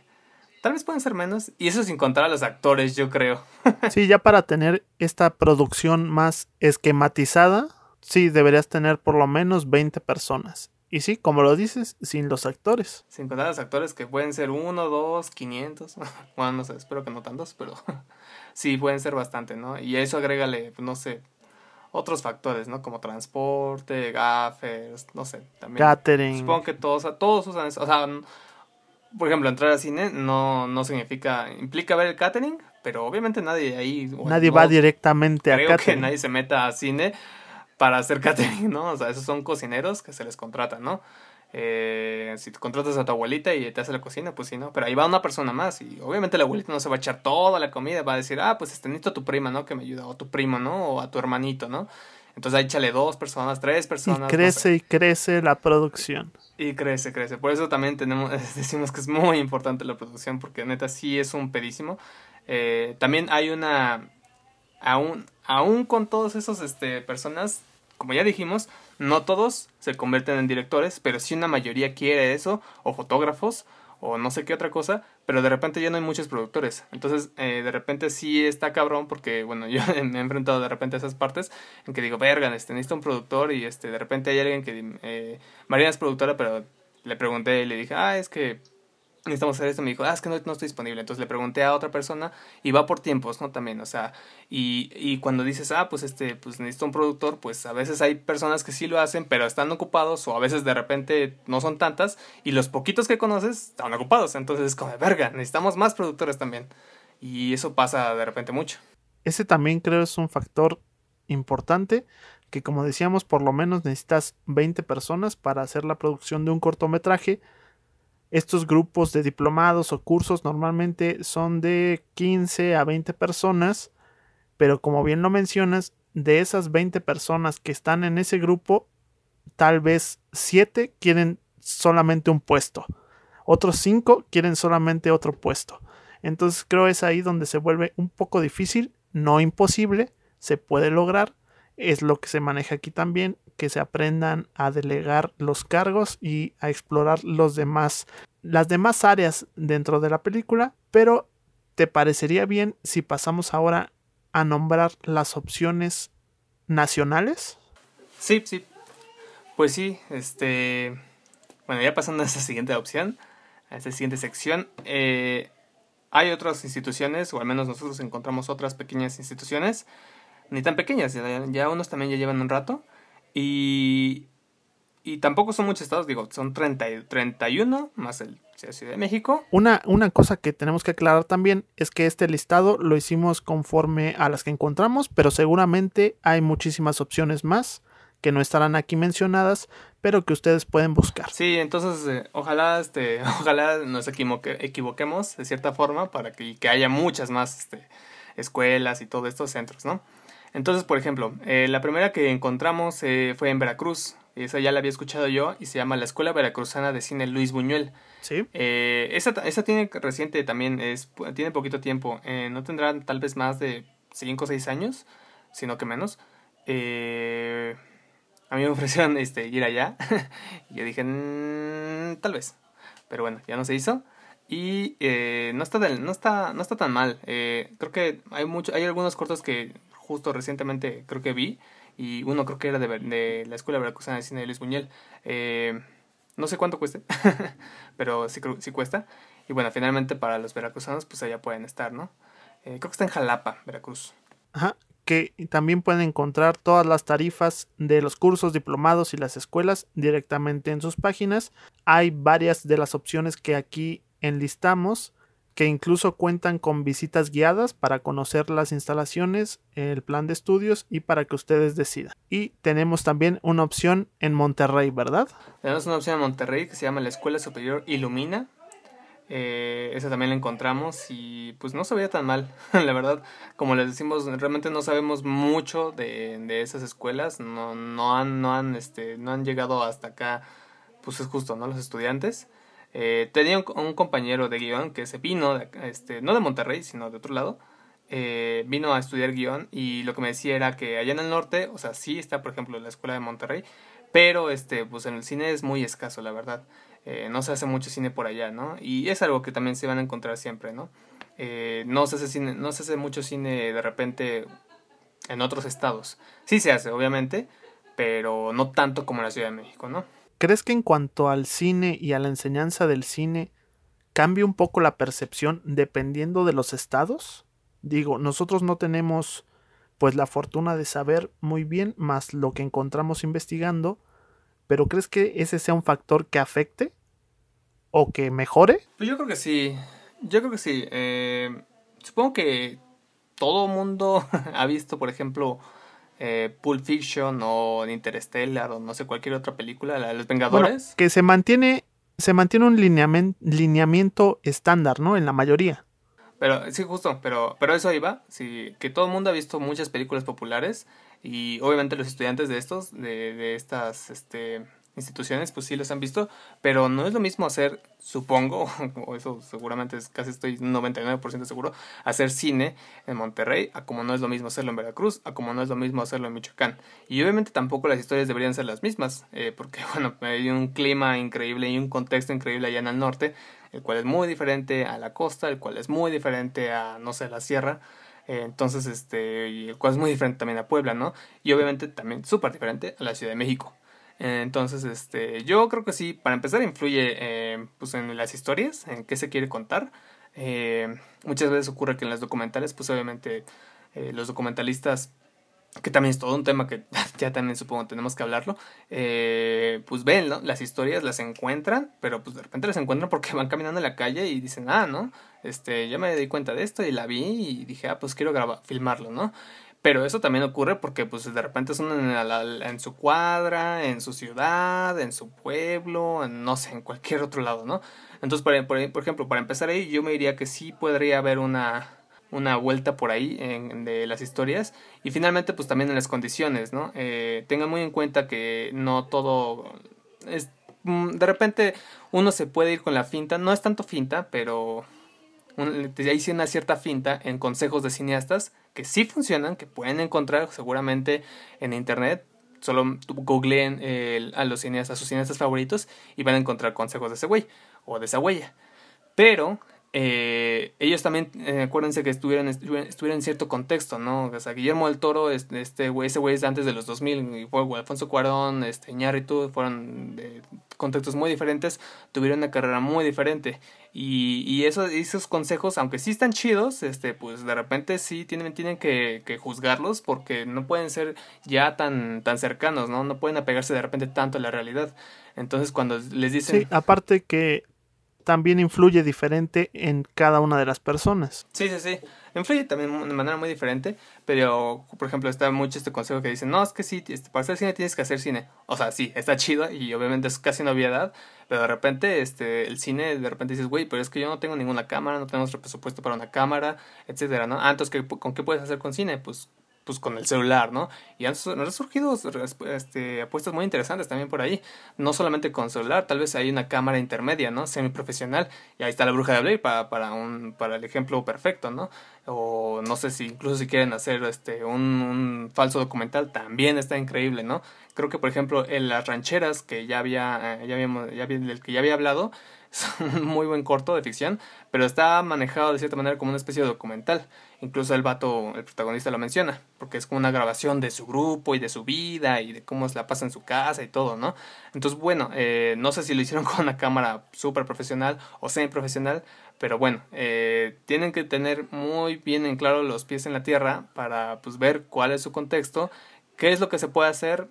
S2: Tal vez pueden ser menos. Y eso sin contar a los actores, yo creo.
S1: sí, ya para tener esta producción más esquematizada, sí, deberías tener por lo menos 20 personas. Y sí, como lo dices, sin los actores.
S2: Sin contar los actores que pueden ser uno, dos, quinientos. Bueno, no sé, espero que no tantos, pero sí, pueden ser bastante, ¿no? Y a eso agrégale, no sé, otros factores, ¿no? Como transporte, gaffers, no sé, también.
S1: Catering.
S2: Supongo que todos, todos usan eso. O sea, por ejemplo, entrar al cine no, no significa, implica ver el catering, pero obviamente nadie ahí...
S1: Nadie va directamente a
S2: catering. Creo que nadie se meta a cine para hacer catering, ¿no? O sea, esos son cocineros que se les contrata, ¿no? Eh, si contratas a tu abuelita y te hace la cocina, pues sí, ¿no? Pero ahí va una persona más y obviamente la abuelita no se va a echar toda la comida, va a decir, ah, pues este, necesito a tu prima, ¿no? Que me ayuda, o a tu primo, ¿no? O a tu hermanito, ¿no? Entonces ahí échale dos personas, tres personas.
S1: Y crece y crece la producción.
S2: Y crece, crece. Por eso también tenemos, decimos que es muy importante la producción, porque neta sí es un pedísimo. Eh, también hay una, aún, aún con todos esos este, personas, como ya dijimos, no todos se convierten en directores, pero sí una mayoría quiere eso, o fotógrafos, o no sé qué otra cosa, pero de repente ya no hay muchos productores. Entonces, eh, de repente sí está cabrón porque, bueno, yo me he enfrentado de repente a esas partes en que digo, verga, este, necesito un productor y este, de repente hay alguien que, eh, Marina es productora, pero le pregunté y le dije, ah, es que necesitamos hacer esto, me dijo, ah, es que no, no, estoy disponible. Entonces le pregunté a otra persona y va por tiempos, ¿no? También, o sea, y, y cuando dices, ah, pues este, pues necesito un productor, pues a veces hay personas que sí lo hacen, pero están ocupados o a veces de repente no son tantas y los poquitos que conoces están ocupados. Entonces es como, verga, necesitamos más productores también. Y eso pasa de repente mucho.
S1: Ese también creo es un factor importante que como decíamos por lo menos necesitas 20 personas para hacer la producción de un cortometraje. Estos grupos de diplomados o cursos normalmente son de 15 a 20 personas, pero como bien lo mencionas, de esas 20 personas que están en ese grupo, tal vez 7 quieren solamente un puesto. Otros 5 quieren solamente otro puesto. Entonces creo es ahí donde se vuelve un poco difícil, no imposible, se puede lograr. Es lo que se maneja aquí también, que se aprendan a delegar los cargos y a explorar los demás, las demás áreas dentro de la película. Pero, ¿te parecería bien si pasamos ahora a nombrar las opciones nacionales?
S2: Sí, sí. Pues sí, este. Bueno, ya pasando a esa siguiente opción, a esta siguiente sección, eh, hay otras instituciones, o al menos nosotros encontramos otras pequeñas instituciones, ni tan pequeñas, ya, unos también ya llevan un rato, y, y tampoco son muchos estados, digo, son 30, 31 más el Ciudad de México.
S1: Una, una cosa que tenemos que aclarar también es que este listado lo hicimos conforme a las que encontramos, pero seguramente hay muchísimas opciones más que no estarán aquí mencionadas, pero que ustedes pueden buscar.
S2: Sí, entonces eh, ojalá, este, ojalá nos equivoquemos de cierta forma para que, que haya muchas más este, escuelas y todos estos centros, ¿no? Entonces, por ejemplo, eh, la primera que encontramos eh, fue en Veracruz, esa ya la había escuchado yo y se llama la Escuela Veracruzana de Cine Luis Buñuel.
S1: Sí.
S2: esa, esa tiene reciente también, es, tiene poquito tiempo, no tendrá tal vez más de 5 o 6 años, sino que menos. Eh, a mí me ofrecieron este, ir allá. y yo dije, mm, tal vez. Pero bueno, ya no se hizo. Y eh, no, está no, está, no está tan mal. Eh, creo que hay, mucho, hay algunos cortos que justo recientemente creo que vi. Y uno creo que era de, la Escuela Veracruzana de Cine de Luis Buñuel. Eh, no sé cuánto cueste, pero sí, sí cuesta. Y bueno, finalmente para los veracruzanos, pues allá pueden estar, ¿no? creo que está en Jalapa, Veracruz.
S1: Ajá, que también pueden encontrar todas las tarifas de los cursos, diplomados y las escuelas directamente en sus páginas. Hay varias de las opciones que aquí enlistamos que incluso cuentan con visitas guiadas para conocer las instalaciones, el plan de estudios y para que ustedes decidan. Y tenemos también una opción en Monterrey, ¿verdad?
S2: Tenemos una opción en Monterrey que se llama la Escuela Superior Ilumina. Eh, esa también la encontramos y pues no se veía tan mal, la verdad. Como les decimos, realmente no sabemos mucho de, de esas escuelas, no, no, han, no, han, este, no han llegado hasta acá, pues es justo, ¿no? Los estudiantes. Eh, tenía un, compañero de guion que se vino, de, este, no de Monterrey, sino de otro lado, eh, vino a estudiar guion y lo que me decía era que allá en el norte, o sea, sí está, por ejemplo, la escuela de Monterrey, pero este, pues en el cine es muy escaso, la verdad. Eh, no se hace mucho cine por allá, ¿no? Y es algo que también se van a encontrar siempre, ¿no? Eh, no, se hace cine, no se hace mucho cine de repente en otros estados. Sí se hace, obviamente, pero no tanto como en la Ciudad de México, ¿no?
S1: ¿Crees que en cuanto al cine y a la enseñanza del cine cambia un poco la percepción dependiendo de los estados? Digo, nosotros no tenemos pues la fortuna de saber muy bien más lo que encontramos investigando, pero ¿crees que ese sea un factor que afecte o que mejore?
S2: Pues yo creo que sí, yo creo que sí. Eh, supongo que todo mundo ha visto, por ejemplo, eh, Pulp Fiction o Interstellar o no sé, cualquier otra película, la de los Vengadores.
S1: que se mantiene, se mantiene un lineamiento, estándar, ¿no? En la mayoría.
S2: Pero sí, justo, pero, pero eso iba, sí, que todo el mundo ha visto muchas películas populares y obviamente los estudiantes de estos, de, de estas este, instituciones, pues sí los han visto, pero no es lo mismo hacer, supongo, o eso seguramente casi estoy 99% seguro, hacer cine en Monterrey, a como no es lo mismo hacerlo en Veracruz, a como no es lo mismo hacerlo en Michoacán. Y obviamente tampoco las historias deberían ser las mismas, eh, porque bueno, hay un clima increíble y un contexto increíble allá en el norte, el cual es muy diferente a la costa, el cual es muy diferente a, no sé, la sierra. Eh, entonces, este, el cual es muy diferente también a Puebla, ¿no? Y obviamente también súper diferente a la Ciudad de México. Eh, entonces, este, yo creo que sí, para empezar influye eh, pues en las historias, en qué se quiere contar. muchas veces ocurre que en los documentales, pues obviamente los documentalistas que también es todo un tema que ya también supongo tenemos que hablarlo, eh, pues ven. Las historias las encuentran, pero pues de repente las encuentran porque van caminando en la calle y dicen, ah, ¿no? Este, ya me di cuenta de esto y la vi y dije, ah, pues quiero grabar, filmarlo, ¿no? Pero eso también ocurre porque pues de repente son en, en, su cuadra, en su ciudad, en su pueblo, en, no sé, en cualquier otro lado, ¿no? Entonces, por, por, ejemplo, para empezar ahí, yo me diría que sí podría haber una, una vuelta por ahí en, de las historias y finalmente pues también en las condiciones, ¿no? Eh, tengan muy en cuenta que no todo es... Mm, de repente uno se puede ir con la finta, no es tanto finta, pero ahí sí una cierta finta en consejos de cineastas que sí funcionan, que pueden encontrar seguramente en internet. Solo googleen a los cineastas, a sus cineastas favoritos y van a encontrar consejos de ese güey o de esa huella. Pero eh, ellos también, eh, acuérdense que estuvieron, estuvieron, en cierto contexto, ¿no? O sea, Guillermo del Toro, este güey, ese güey es antes de los 2000, y fue Alfonso Cuarón, este, Iñárritu, fueron de contextos muy diferentes, tuvieron una carrera muy diferente. Y, y esos, esos consejos, aunque sí están chidos, este, pues de repente sí tienen, tienen que, que, juzgarlos porque no pueden ser ya tan, tan cercanos, ¿no? No pueden apegarse de repente tanto a la realidad. Entonces cuando les dicen...
S1: Sí, aparte que también influye diferente en cada una de las personas.
S2: Sí, sí, sí. Influye también de manera muy diferente, pero por ejemplo está mucho este consejo que dicen, no, es que sí, este, para hacer cine tienes que hacer cine. O sea, sí, está chido y obviamente es casi una obviedad, pero de repente este, el cine, de repente dices, güey, pero es que yo no tengo ninguna cámara, no tenemos presupuesto para una cámara, etcétera, ¿no? Ah, entonces, ¿con qué puedes hacer con cine? Pues pues con el celular, ¿no? Y han, surgido este, apuestas muy interesantes también por ahí. No solamente con celular, tal vez hay una cámara intermedia, ¿no? Semiprofesional. Y ahí está la bruja de Blair para, para, un, para el ejemplo perfecto, ¿no? O no sé si incluso si quieren hacer este, un, falso documental, también está increíble, ¿no? Creo que, por ejemplo, en las rancheras que ya había, eh, ya habíamos, ya, del que ya había hablado, es un muy buen corto de ficción, pero está manejado de cierta manera como una especie de documental. Incluso el vato, el protagonista lo menciona, porque es como una grabación de su grupo y de su vida y de cómo se la pasa en su casa y todo, ¿no? Entonces, bueno, eh, no sé si lo hicieron con una cámara súper profesional o semi-profesional, pero bueno, eh, tienen que tener muy bien en claro los pies en la tierra para pues ver cuál es su contexto, qué es lo que se puede hacer,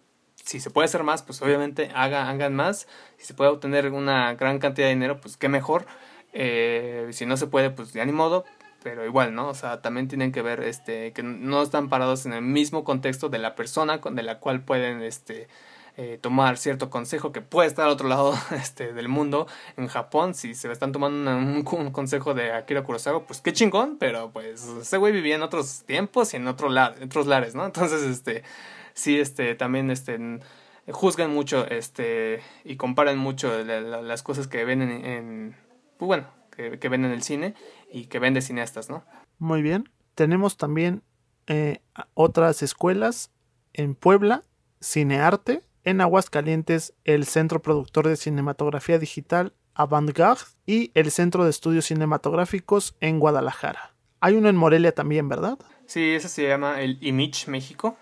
S2: si se puede hacer más, pues obviamente hagan más. Si se puede obtener una gran cantidad de dinero, pues qué mejor. Eh, si no se puede, pues ya ni modo pero igual, ¿no? O sea, también tienen que ver este que no están parados en el mismo contexto de la persona de la cual pueden este eh, tomar cierto consejo que puede estar al otro lado este, del mundo. En Japón, si se están tomando un, consejo de Akira Kurosawa, pues qué chingón, pero pues ese güey vivía en otros tiempos y en, otro otros lares, ¿no? Entonces, este, sí, este, también, este, juzgan mucho, este, y comparan mucho las cosas que ven en, en pues bueno, que, que ven en el cine y que vende cineastas, ¿no?
S1: Muy bien. Tenemos también eh, otras escuelas en Puebla, Cinearte, en Aguascalientes, el Centro Productor de Cinematografía Digital Avantgarde y el Centro de Estudios Cinematográficos en Guadalajara. Hay uno en Morelia también, ¿verdad?
S2: Sí, ese se llama el Image México.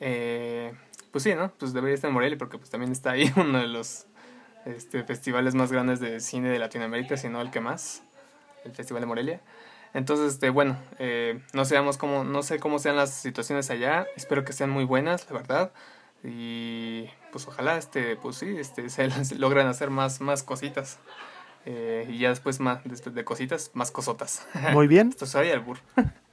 S2: Eh, pues sí, ¿no? Pues debería estar en Morelia porque pues también está ahí uno de los este, festivales más grandes de cine de Latinoamérica, si no el que más el Festival de Morelia. Entonces, este, bueno, eh, no, seamos cómo, no sé cómo sean las situaciones allá, espero que sean muy buenas, la verdad. Y pues ojalá, este, pues sí, este, se logran hacer más, más cositas. Eh, y ya después más después de cositas, más cosotas.
S1: Muy bien.
S2: Esto soy albur.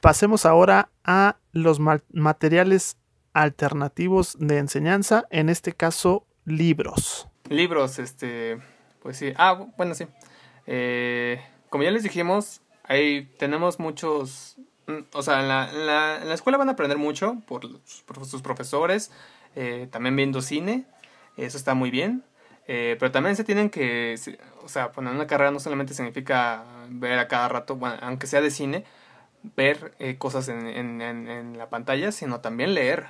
S1: Pasemos ahora a los materiales alternativos de enseñanza, en este caso libros.
S2: Libros, este, pues sí. Ah, bueno, sí. Eh, como ya les dijimos, ahí tenemos muchos, mm, o sea, en la, en la, escuela van a aprender mucho por, sus profesores, eh, también viendo cine, eso está muy bien, eh, pero también se tienen que, o sea, poner una carrera no solamente significa ver a cada rato, bueno, aunque sea de cine, ver eh, cosas en, en, en, la pantalla, sino también leer,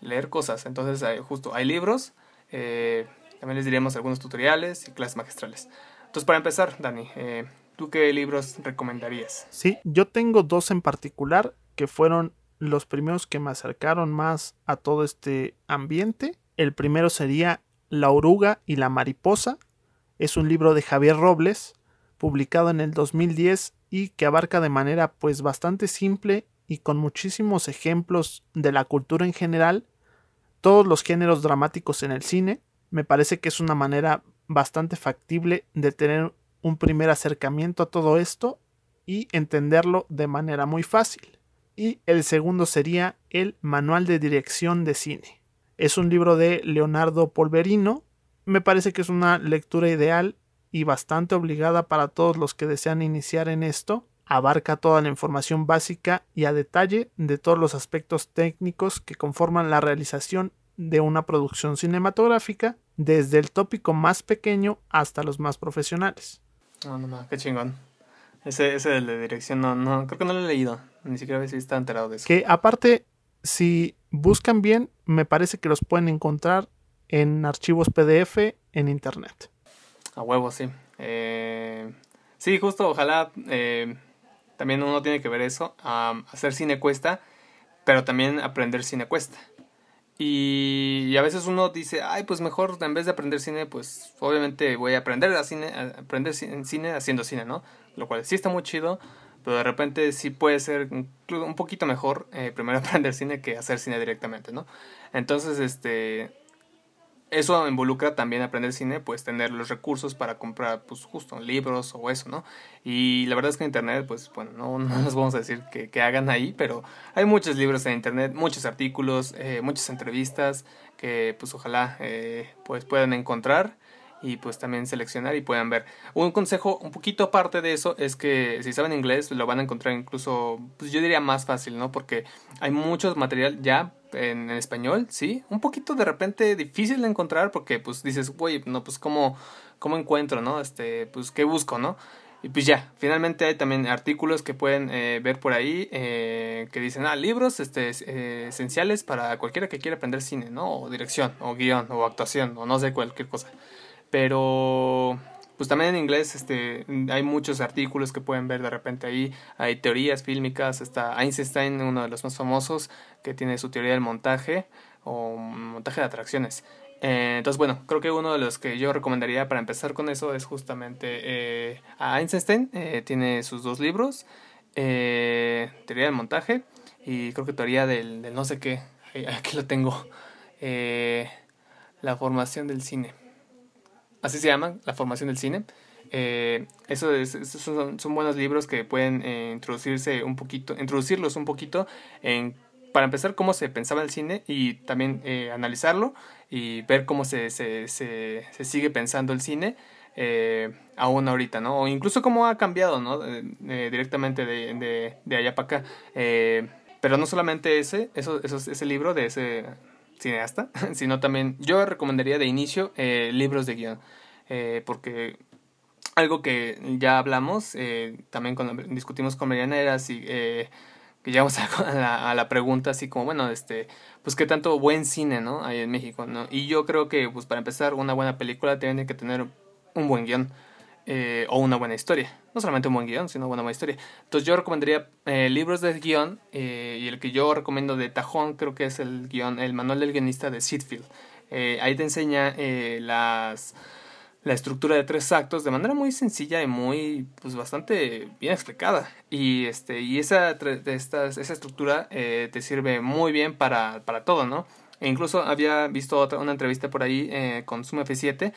S2: leer cosas. Entonces, justo, hay libros, también les diríamos algunos tutoriales y clases magistrales. Entonces, para empezar, Dani, ¿Tú qué libros recomendarías?
S1: Sí, yo tengo dos en particular que fueron los primeros que me acercaron más a todo este ambiente. El primero sería La oruga y la mariposa. Es un libro de Javier Robles, publicado en el 2010 y que abarca de manera pues bastante simple y con muchísimos ejemplos de la cultura en general todos los géneros dramáticos en el cine. Me parece que es una manera bastante factible de tener un primer acercamiento a todo esto y entenderlo de manera muy fácil. Y el segundo sería el Manual de Dirección de Cine. Es un libro de Leonardo Polverino. Me parece que es una lectura ideal y bastante obligada para todos los que desean iniciar en esto. Abarca toda la información básica y a detalle de todos los aspectos técnicos que conforman la realización de una producción cinematográfica, desde el tópico más pequeño hasta los más profesionales.
S2: No, no, no, qué chingón. Ese, ese de dirección, no, no, creo que no lo he leído. Ni siquiera si está enterado de eso.
S1: Que aparte, si buscan bien, me parece que los pueden encontrar en archivos PDF en internet.
S2: A huevo, sí. Eh, sí, justo, ojalá eh, también uno tiene que ver eso. hacer cine cuesta, pero también aprender cine cuesta. Y, a veces uno dice, ay, pues mejor en vez de aprender cine, pues obviamente voy a aprender a cine, a aprender cine haciendo cine, ¿no? Lo cual sí está muy chido, pero de repente sí puede ser un poquito mejor eh, primero aprender cine que hacer cine directamente, ¿no? Entonces, este, eso involucra también aprender cine, pues tener los recursos para comprar, pues justo libros o eso, ¿no? Y la verdad es que internet, pues bueno, no, no nos vamos a decir que, que, hagan ahí, pero hay muchos libros en internet, muchos artículos, eh, muchas entrevistas que pues ojalá eh, pues puedan encontrar y pues también seleccionar y puedan ver. Un consejo un poquito aparte de eso es que si saben inglés lo van a encontrar incluso, pues yo diría más fácil, ¿no? Porque hay mucho material ya en, español, sí, un poquito de repente difícil de encontrar porque pues dices, güey, no, pues cómo, cómo encuentro, ¿no? Este, pues qué busco, ¿no? Y pues ya, finalmente hay también artículos que pueden eh, ver por ahí eh, que dicen, ah, libros este, eh, esenciales para cualquiera que quiera aprender cine, ¿no? O dirección, o guion, o actuación, o no sé, cualquier cosa. Pero pues también en inglés este, hay muchos artículos que pueden ver de repente ahí, hay teorías fílmicas, está Einstein, uno de los más famosos, que tiene su teoría del montaje o montaje de atracciones. Eh, entonces, bueno, creo que uno de los que yo recomendaría para empezar con eso es justamente eh, a Einstein, eh, tiene sus dos libros, teoría del montaje y creo que teoría del, del no sé qué, aquí lo tengo, la formación del cine así se llama, La formación del cine. Eh, eso son, son, buenos libros que pueden eh, introducirse un poquito, introducirlos un poquito en, para empezar cómo se pensaba el cine y también eh, analizarlo y ver cómo se, se, se, se sigue pensando el cine aún ahorita, ¿no? O incluso cómo ha cambiado, ¿no? directamente de, de, de, allá para acá. pero no solamente ese, eso, eso, ese libro de ese cineasta, sino también yo recomendaría de inicio eh, libros de guion, eh, porque algo que ya hablamos, eh, también cuando discutimos con Mariana era así, que llegamos a la, a la, pregunta así como, bueno, este, pues qué tanto buen cine, ¿no? Hay en México, ¿no? Y yo creo que, pues para empezar, una buena película tiene que tener un buen guion. Eh, o una buena historia. No solamente un buen guion, sino una buena historia. Entonces yo recomendaría eh, libros de guion eh, y el que yo recomiendo de tajón creo que es el guion, el manual del guionista de Seedfield. ahí te enseña las la estructura de tres actos de manera muy sencilla y muy pues bastante bien explicada y este y esa esta, esa estructura te sirve muy bien para, para todo no e incluso había visto otra, una entrevista por ahí eh, con Suma F7,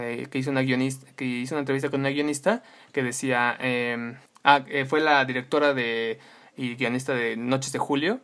S2: eh, que, hizo una guionista, que hizo una entrevista con una guionista que decía, em, ah, eh, fue la directora de, y guionista de Noches de Julio,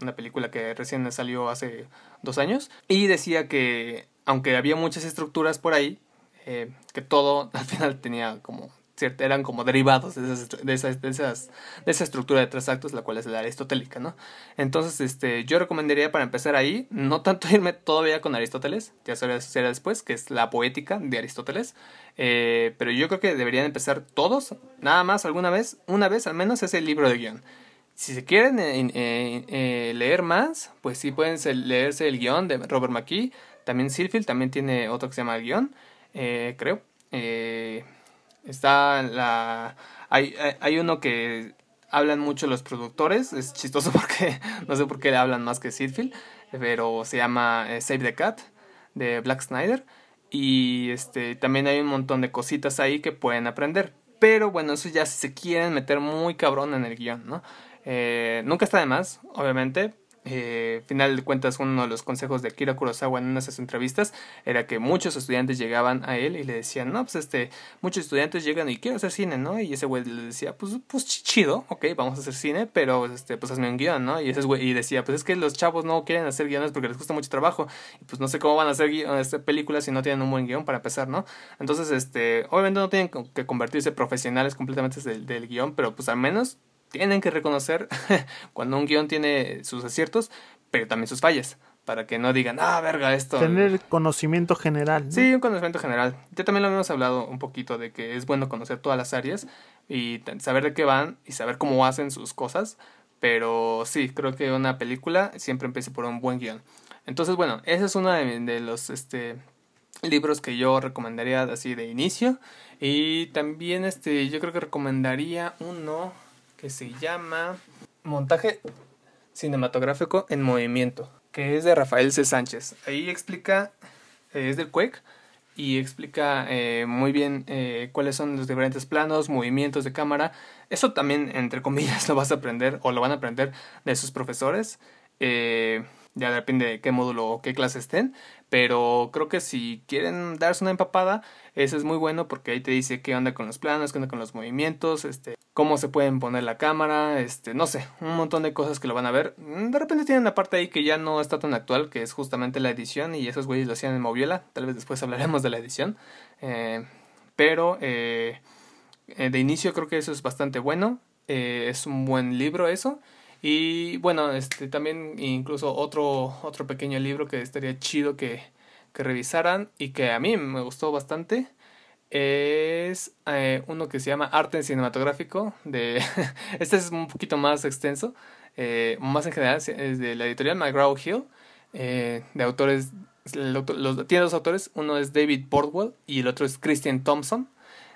S2: una película que recién salió hace dos años, y decía que aunque había muchas estructuras por ahí, que todo al final tenía como eran como derivados de, esas, de, esas, de, esa estructura de tres actos, la cual es la aristotélica, ¿no? Entonces, este, yo recomendaría para empezar ahí, no tanto irme todavía con Aristóteles, ya será después, que es la poética de Aristóteles, eh, pero yo creo que deberían empezar todos, nada más, alguna vez, una vez al menos, ese libro de guion. Si se quieren eh, eh, leer más, pues sí pueden leerse el guion de Robert McKee, también Silfield, también tiene otro que se llama el guion, creo. Está la... Hay, hay uno que hablan mucho los productores, es chistoso porque no sé por qué le hablan más que Seedfield, pero se llama eh, Save the Cat de Black Snyder y este también hay un montón de cositas ahí que pueden aprender, pero bueno, eso ya si se quieren meter muy cabrón en el guion, ¿no? Eh, nunca está de más, obviamente, eh, final de cuentas uno de los consejos de Akira Kurosawa en unas entrevistas era que muchos estudiantes llegaban a él y le decían, no, pues este, muchos estudiantes llegan y quiero hacer cine, ¿no? Y ese güey le decía, pues, pues chido, ok, vamos a hacer cine, pero este, pues hazme un guion, ¿no? Y ese güey y decía, pues es que los chavos no quieren hacer guiones porque les cuesta mucho trabajo y pues no sé cómo van a hacer este, películas si no tienen un buen guion para empezar, ¿no? Entonces, este, obviamente no tienen que convertirse profesionales completamente del, del guion, pero pues al menos tienen que reconocer cuando un guion tiene sus aciertos, pero también sus fallas. Para que no digan, ah, verga, esto.
S1: Tener conocimiento general.
S2: Sí, un conocimiento general. Ya también lo hemos hablado un poquito de que es bueno conocer todas las áreas y saber de qué van y saber cómo hacen sus cosas. Pero sí, creo que una película siempre empieza por un buen guion. Entonces, bueno, ese es uno de, de los este, libros que yo recomendaría así de inicio. Y también este, yo creo que recomendaría uno que se llama Montaje cinematográfico en movimiento, que es de Rafael C. Sánchez. Ahí explica, eh, es del Quake, y explica eh, muy bien eh, cuáles son los diferentes planos, movimientos de cámara. Eso también, entre comillas, lo vas a aprender o lo van a aprender de sus profesores. Ya depende de qué módulo o qué clase estén. Pero creo que si quieren darse una empapada, eso es muy bueno porque ahí te dice qué onda con los planos, qué onda con los movimientos, este, cómo se pueden poner la cámara, este, no sé, un montón de cosas que lo van a ver. De repente tienen una parte ahí que ya no está tan actual, que es justamente la edición, y esos güeyes lo hacían en Moviola, tal vez después hablaremos de la edición. Eh, pero eh, eh, de inicio creo que eso es bastante bueno, es un buen libro eso. Y bueno, este también incluso otro, otro pequeño libro que estaría chido que, que revisaran y que a mí me gustó bastante es eh, uno que se llama Arte Cinematográfico. De este es un poquito más extenso, eh, más en general, es de la editorial McGraw Hill, eh, de autores, tiene dos autores, uno es David Bordwell y el otro es Christian Thompson.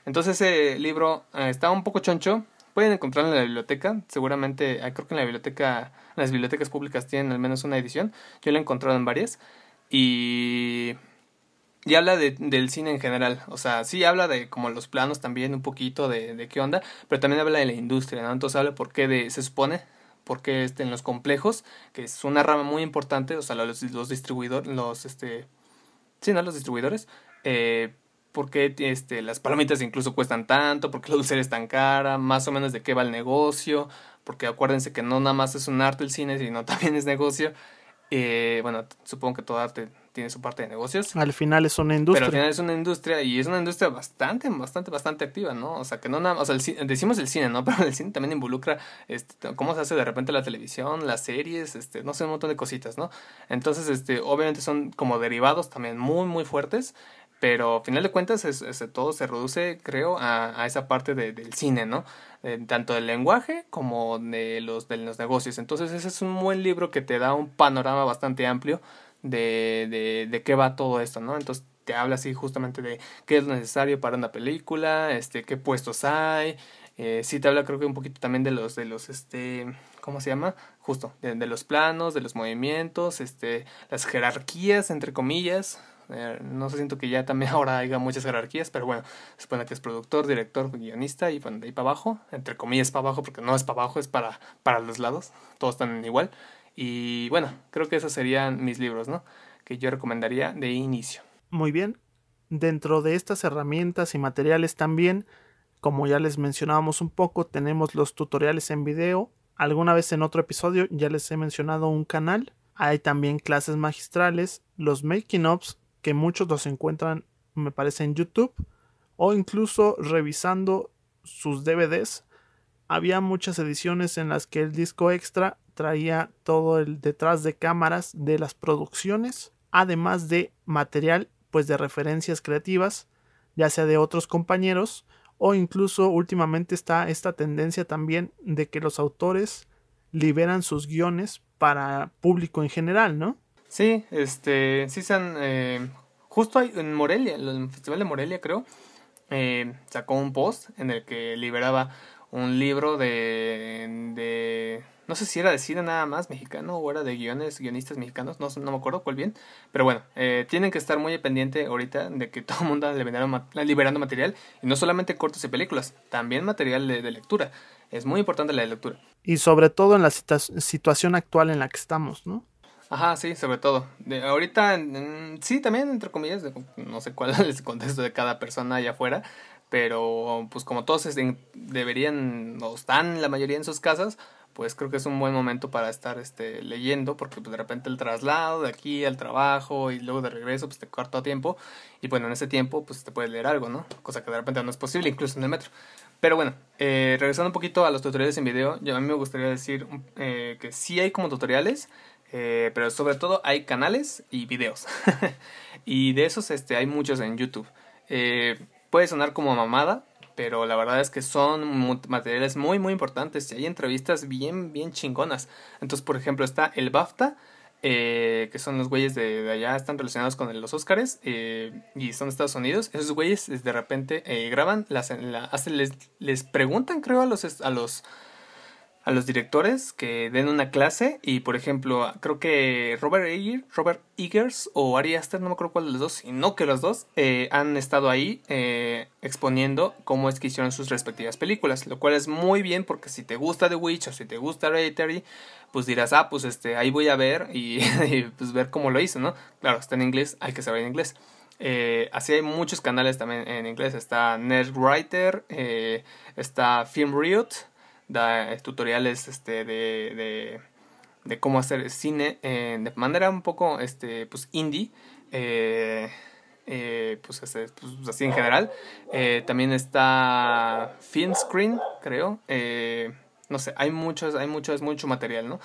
S2: Entonces ese libro está un poco choncho, Pueden encontrarlo en la biblioteca. Seguramente, ah, creo que en la biblioteca, en las bibliotecas públicas tienen al menos una edición. Yo lo he encontrado en varias. Y, y habla de, del cine en general. O sea, sí habla de como los planos también, un poquito de, de qué onda. Pero también habla de la industria, ¿no? Entonces habla por qué de, se supone, por qué este, en los complejos, que es una rama muy importante. O sea, los, los distribuidores, los, este, sí, ¿no? Los distribuidores. Eh, por qué este, las palomitas incluso cuestan tanto, por qué la dulcería es tan cara, más o menos de qué va el negocio, porque acuérdense que no nada más es un arte el cine, sino también es negocio. Eh, bueno, supongo que todo arte tiene su parte de negocios.
S1: Al final es una industria.
S2: Pero al final es una industria y es una industria bastante, bastante, bastante activa, ¿no? O sea, que no nada, o sea, decimos el cine, ¿no? Pero el cine también involucra, este, cómo se hace de repente la televisión, las series, este, no sé, un montón de cositas, ¿no? Entonces, este, obviamente son como derivados también muy, muy fuertes pero al final de cuentas es, todo se reduce, creo, a, a esa parte de, del cine, ¿no? tanto del lenguaje como de los, de los negocios. Entonces ese es un buen libro que te da un panorama bastante amplio de, de, de qué va todo esto, ¿no? Entonces te habla así justamente de qué es necesario para una película, este, qué puestos hay, eh, sí te habla creo que un poquito también de los, de los, este, ¿cómo se llama? Justo, de, de los planos, de los movimientos, este, las jerarquías, entre comillas, eh, no sé, siento que ya también ahora haya muchas jerarquías, pero bueno, se supone que es productor, director, guionista y bueno, de ahí para abajo, entre comillas para abajo, porque no es para abajo, es para, para los lados, todos están igual. Y bueno, creo que esos serían mis libros, ¿no? Que yo recomendaría de inicio.
S1: Muy bien. Dentro de estas herramientas y materiales también, como ya les mencionábamos un poco, tenemos los tutoriales en video. Alguna vez en otro episodio ya les he mencionado un canal. Hay también clases magistrales, los making ups que muchos los encuentran, me parece, en YouTube o incluso revisando sus DVDs. Había muchas ediciones en las que el disco extra traía todo el detrás de cámaras de las producciones, además de material pues de referencias creativas, ya sea de otros compañeros o incluso últimamente está esta tendencia también de que los autores liberan sus guiones para público en general, ¿no?
S2: Sí, este, sí se eh, justo en Morelia, en el Festival de Morelia creo, eh, sacó un post en el que liberaba un libro de, de, no sé si era de cine nada más mexicano o era de guiones, guionistas mexicanos, no, no me acuerdo cuál bien, pero bueno, eh, tienen que estar muy pendiente ahorita de que todo el mundo anda liberando material, y no solamente cortos y películas, también material de lectura, es muy importante la lectura.
S1: Y sobre todo en la situación actual en la que estamos, ¿no?
S2: Ajá, sí, sobre todo. De, ahorita, sí, también, entre comillas, no sé cuál es el contexto de cada persona allá afuera, pero pues como todos deberían o están la mayoría en sus casas, pues creo que es un buen momento para estar este, leyendo, porque pues, de repente el traslado de aquí al trabajo y luego de regreso, pues te corta tiempo, y bueno, en ese tiempo, pues te puedes leer algo, ¿no? Cosa que de repente no es posible, incluso en el metro. Pero bueno, eh, regresando un poquito a los tutoriales en video, yo a mí me gustaría decir eh, que sí hay como tutoriales, eh, pero sobre todo hay canales y videos. y de esos este, hay muchos en YouTube. puede sonar como mamada, pero la verdad es que son materiales muy muy importantes y hay entrevistas bien bien chingonas. Entonces, por ejemplo, está el BAFTA, eh, que son los güeyes de, allá, están relacionados con los Oscars eh, y son de Estados Unidos. Esos güeyes de repente eh, graban, las, la, les, les preguntan creo a los, a los a los directores que den una clase y por ejemplo creo que Robert Eger, Robert Eggers o Ari Aster, no me acuerdo cuál de los dos, y no que los dos eh, han estado ahí eh, exponiendo cómo es que hicieron sus respectivas películas, lo cual es muy bien porque si te gusta The Witch o si te gusta Hereditary, pues dirás, ah, pues este, ahí voy a ver y, pues ver cómo lo hizo, ¿no? Claro, está en inglés, hay que saber en inglés. Eh, así hay muchos canales también en inglés, está Nerdwriter, está Film Riot, da tutoriales este, de, de, cómo hacer cine eh, de manera un poco este, pues, indie. Eh, eh, pues, este, pues, así en general. también está Film Screen, creo. no sé, hay muchos, hay mucho, es mucho material, ¿no?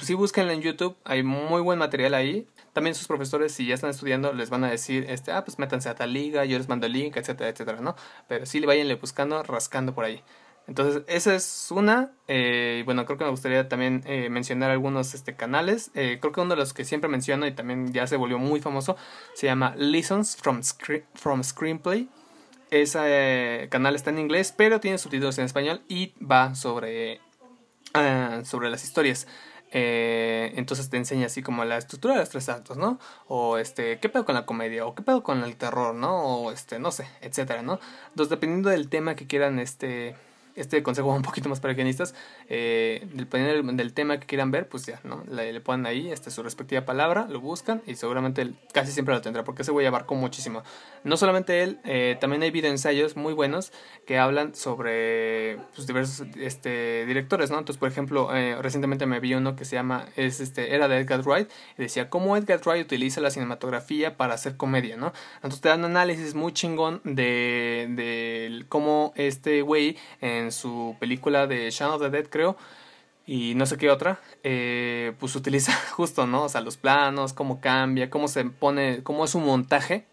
S2: Si búsquenlo en YouTube, hay muy buen material ahí. También sus profesores, si ya están estudiando, les van a decir, este, ah, pues métanse a tal liga, yo les mando el link, etcétera, etcétera, ¿no? Pero sí vayanle buscando, rascando por ahí. Entonces, esa es una. Eh, bueno, creo que me gustaría también eh, mencionar algunos este, canales. Eh, creo que uno de los que siempre menciono y también ya se volvió muy famoso se llama Lessons from, from Screenplay. Ese canal está en inglés, pero tiene subtítulos en español y va sobre, ah, sobre las historias. entonces te enseña así como la estructura de los tres actos, ¿no? O este, ¿qué pedo con la comedia? O qué pedo con el terror, ¿no? O este, no sé, etcétera, ¿no? Entonces, dependiendo del tema que quieran, este, este consejo un poquito más para guionistas, eh, dependiendo del, tema que quieran ver, pues ya, ¿no? Le, ponen ahí este, su respectiva palabra, lo buscan y seguramente casi siempre lo tendrá, porque ese güey abarcó muchísimo. No solamente él, eh, también hay videoensayos muy buenos que hablan sobre pues, diversos este, directores, ¿no? Entonces, por ejemplo, eh, recientemente me vi uno que se llama, es este, era de Edgar Wright, y decía cómo Edgar Wright utiliza la cinematografía para hacer comedia, ¿no? Entonces te dan un análisis muy chingón de, de cómo este güey en su película de Shaun of the Dead, y no sé qué otra, eh, pues utiliza justo, ¿no? O sea, los planos, cómo cambia, cómo se pone, cómo es su montaje.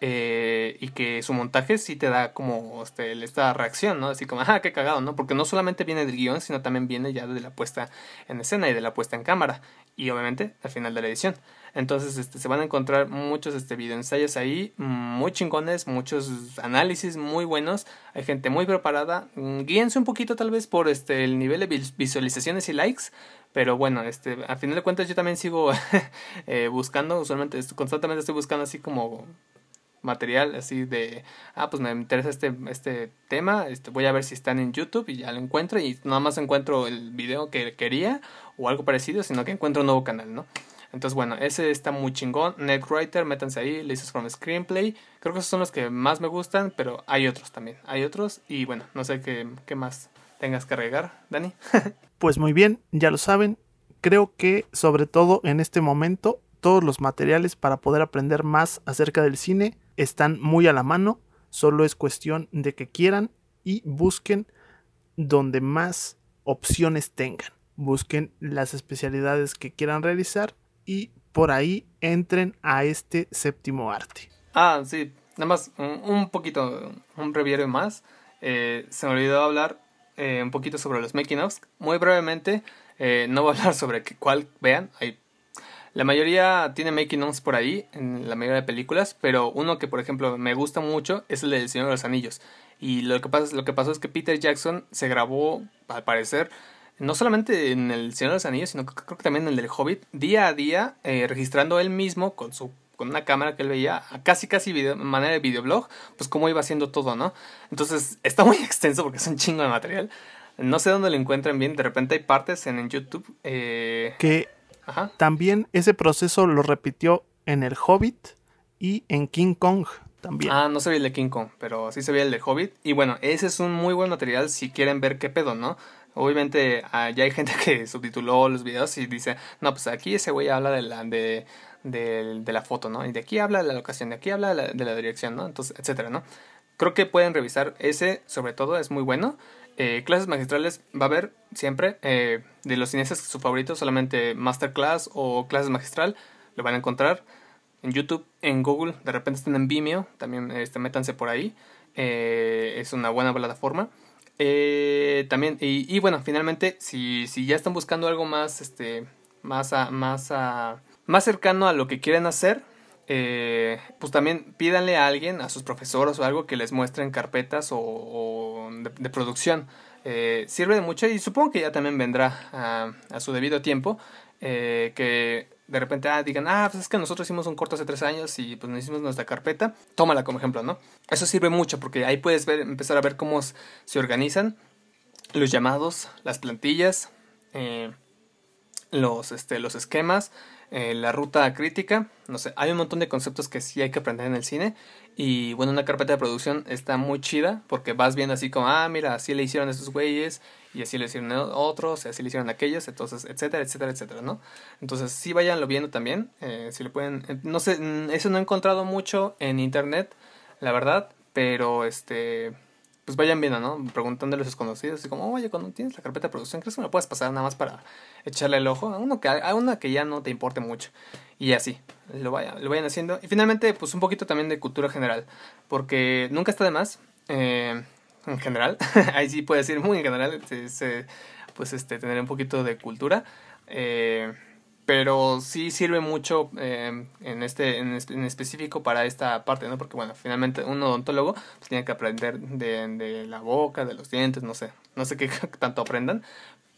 S2: Eh, y que su montaje sí te da como este, esta reacción, ¿no? Así como, ah, qué cagado, ¿no? Porque no solamente viene del guion, sino también viene ya de la puesta en escena y de la puesta en cámara. Y obviamente al final de la edición. Entonces este, se van a encontrar muchos este, videoensayos ahí, muy chingones, muchos análisis muy buenos. Hay gente muy preparada. Mm, guíense un poquito tal vez por este, el nivel de visualizaciones y likes. Pero bueno, este, a final de cuentas yo también sigo eh, buscando, usualmente constantemente estoy buscando así como material así de ah pues me interesa este este tema este voy a ver si están en YouTube y ya lo encuentro y nada más encuentro el video que quería o algo parecido sino que encuentro un nuevo canal no entonces, bueno, ese está muy chingón. Netwriter, métanse ahí. Listens from Screenplay. Creo que esos son los que más me gustan, pero hay otros también. Hay otros. Y bueno, no sé qué, qué más tengas que regar, Dani.
S1: pues muy bien, ya lo saben. Creo que sobre todo en este momento todos los materiales para poder aprender más acerca del cine están muy a la mano. Solo es cuestión de que quieran y busquen donde más opciones tengan. Busquen las especialidades que quieran realizar y por ahí entren a este séptimo arte.
S2: Ah, sí, nada más un, poquito, un breviario más. Eh, se me olvidó hablar eh, un poquito sobre los making ofs. Muy brevemente, eh, no voy a hablar sobre cuál vean. Hay, la mayoría tiene making ofs por ahí, en la mayoría de películas, pero uno que por ejemplo me gusta mucho es el del Señor de los Anillos. Y lo que, pasa, lo que pasó es que Peter Jackson se grabó, al parecer, no solamente en el Señor de los Anillos, sino creo que también en el del Hobbit, día a día, eh, registrando él mismo con su con una cámara que él veía, casi casi video, manera de videoblog, pues cómo iba haciendo todo, ¿no? Entonces está muy extenso porque es un chingo de material. No sé dónde lo encuentran bien. De repente hay partes en, en YouTube. Eh,
S1: que
S2: Ajá.
S1: también ese proceso lo repitió en El Hobbit y en King Kong también.
S2: Ah, no se ve el de King Kong, pero sí se ve el de Hobbit. Y bueno, ese es un muy buen material si quieren ver qué pedo, ¿no? Obviamente ah, ya hay gente que subtituló los videos y dice, no, pues aquí ese güey habla de la, de, de, la foto, ¿no? Y de aquí habla de la locación, de aquí habla de la, de la dirección, ¿no? Entonces, etcétera, ¿no? Creo que pueden revisar ese, sobre todo, es muy bueno. Eh, clases magistrales va a haber siempre. Eh, de los cineastas, su favorito, solamente Masterclass o clases magistral, lo van a encontrar en YouTube, en Google, de repente están en Vimeo, también este, métanse por ahí. Eh, es una buena plataforma. Eh, también, y, bueno, finalmente, si, si ya están buscando algo más, este, más, a, más, a, más cercano a lo que quieren hacer, eh, pues también pídanle a alguien, a sus profesores o algo que les muestren carpetas o, o de, de, producción. Eh, sirve de mucho y supongo que ya también vendrá a, a su debido tiempo. Eh, que de repente ah, digan, ah, pues es que nosotros hicimos un corto hace tres años y pues nos hicimos nuestra carpeta, tómala como ejemplo, ¿no? Eso sirve mucho porque ahí puedes ver, empezar a ver cómo se organizan los llamados, las plantillas, eh, los, este, los esquemas, eh, la ruta crítica, no sé, hay un montón de conceptos que sí hay que aprender en el cine y bueno, una carpeta de producción está muy chida porque vas viendo así como, ah, mira, así le hicieron estos güeyes y así le hicieron otros, y así le hicieron aquellos, entonces, etcétera, etcétera, etcétera, ¿no? Entonces sí vayanlo viendo también, eh, si le pueden, eh, no sé, eso no he encontrado mucho en internet, la verdad, pero este pues vayan viendo, ¿no? Preguntándole a sus conocidos, así como, oye, cuando tienes la carpeta de producción, ¿crees que me la puedes pasar nada más para echarle el ojo? A uno que, a una que ya no te importe mucho. Y así, lo vayan, lo vayan haciendo. Y finalmente, pues un poquito también de cultura general, porque nunca está de más, eh, en general, ahí sí puede decir muy en general, es, pues este, tener un poquito de cultura. Eh, pero sí sirve mucho eh, en este en, en, específico para esta parte no porque bueno finalmente un odontólogo pues, tiene que aprender de, de, la boca de los dientes no sé no sé qué tanto aprendan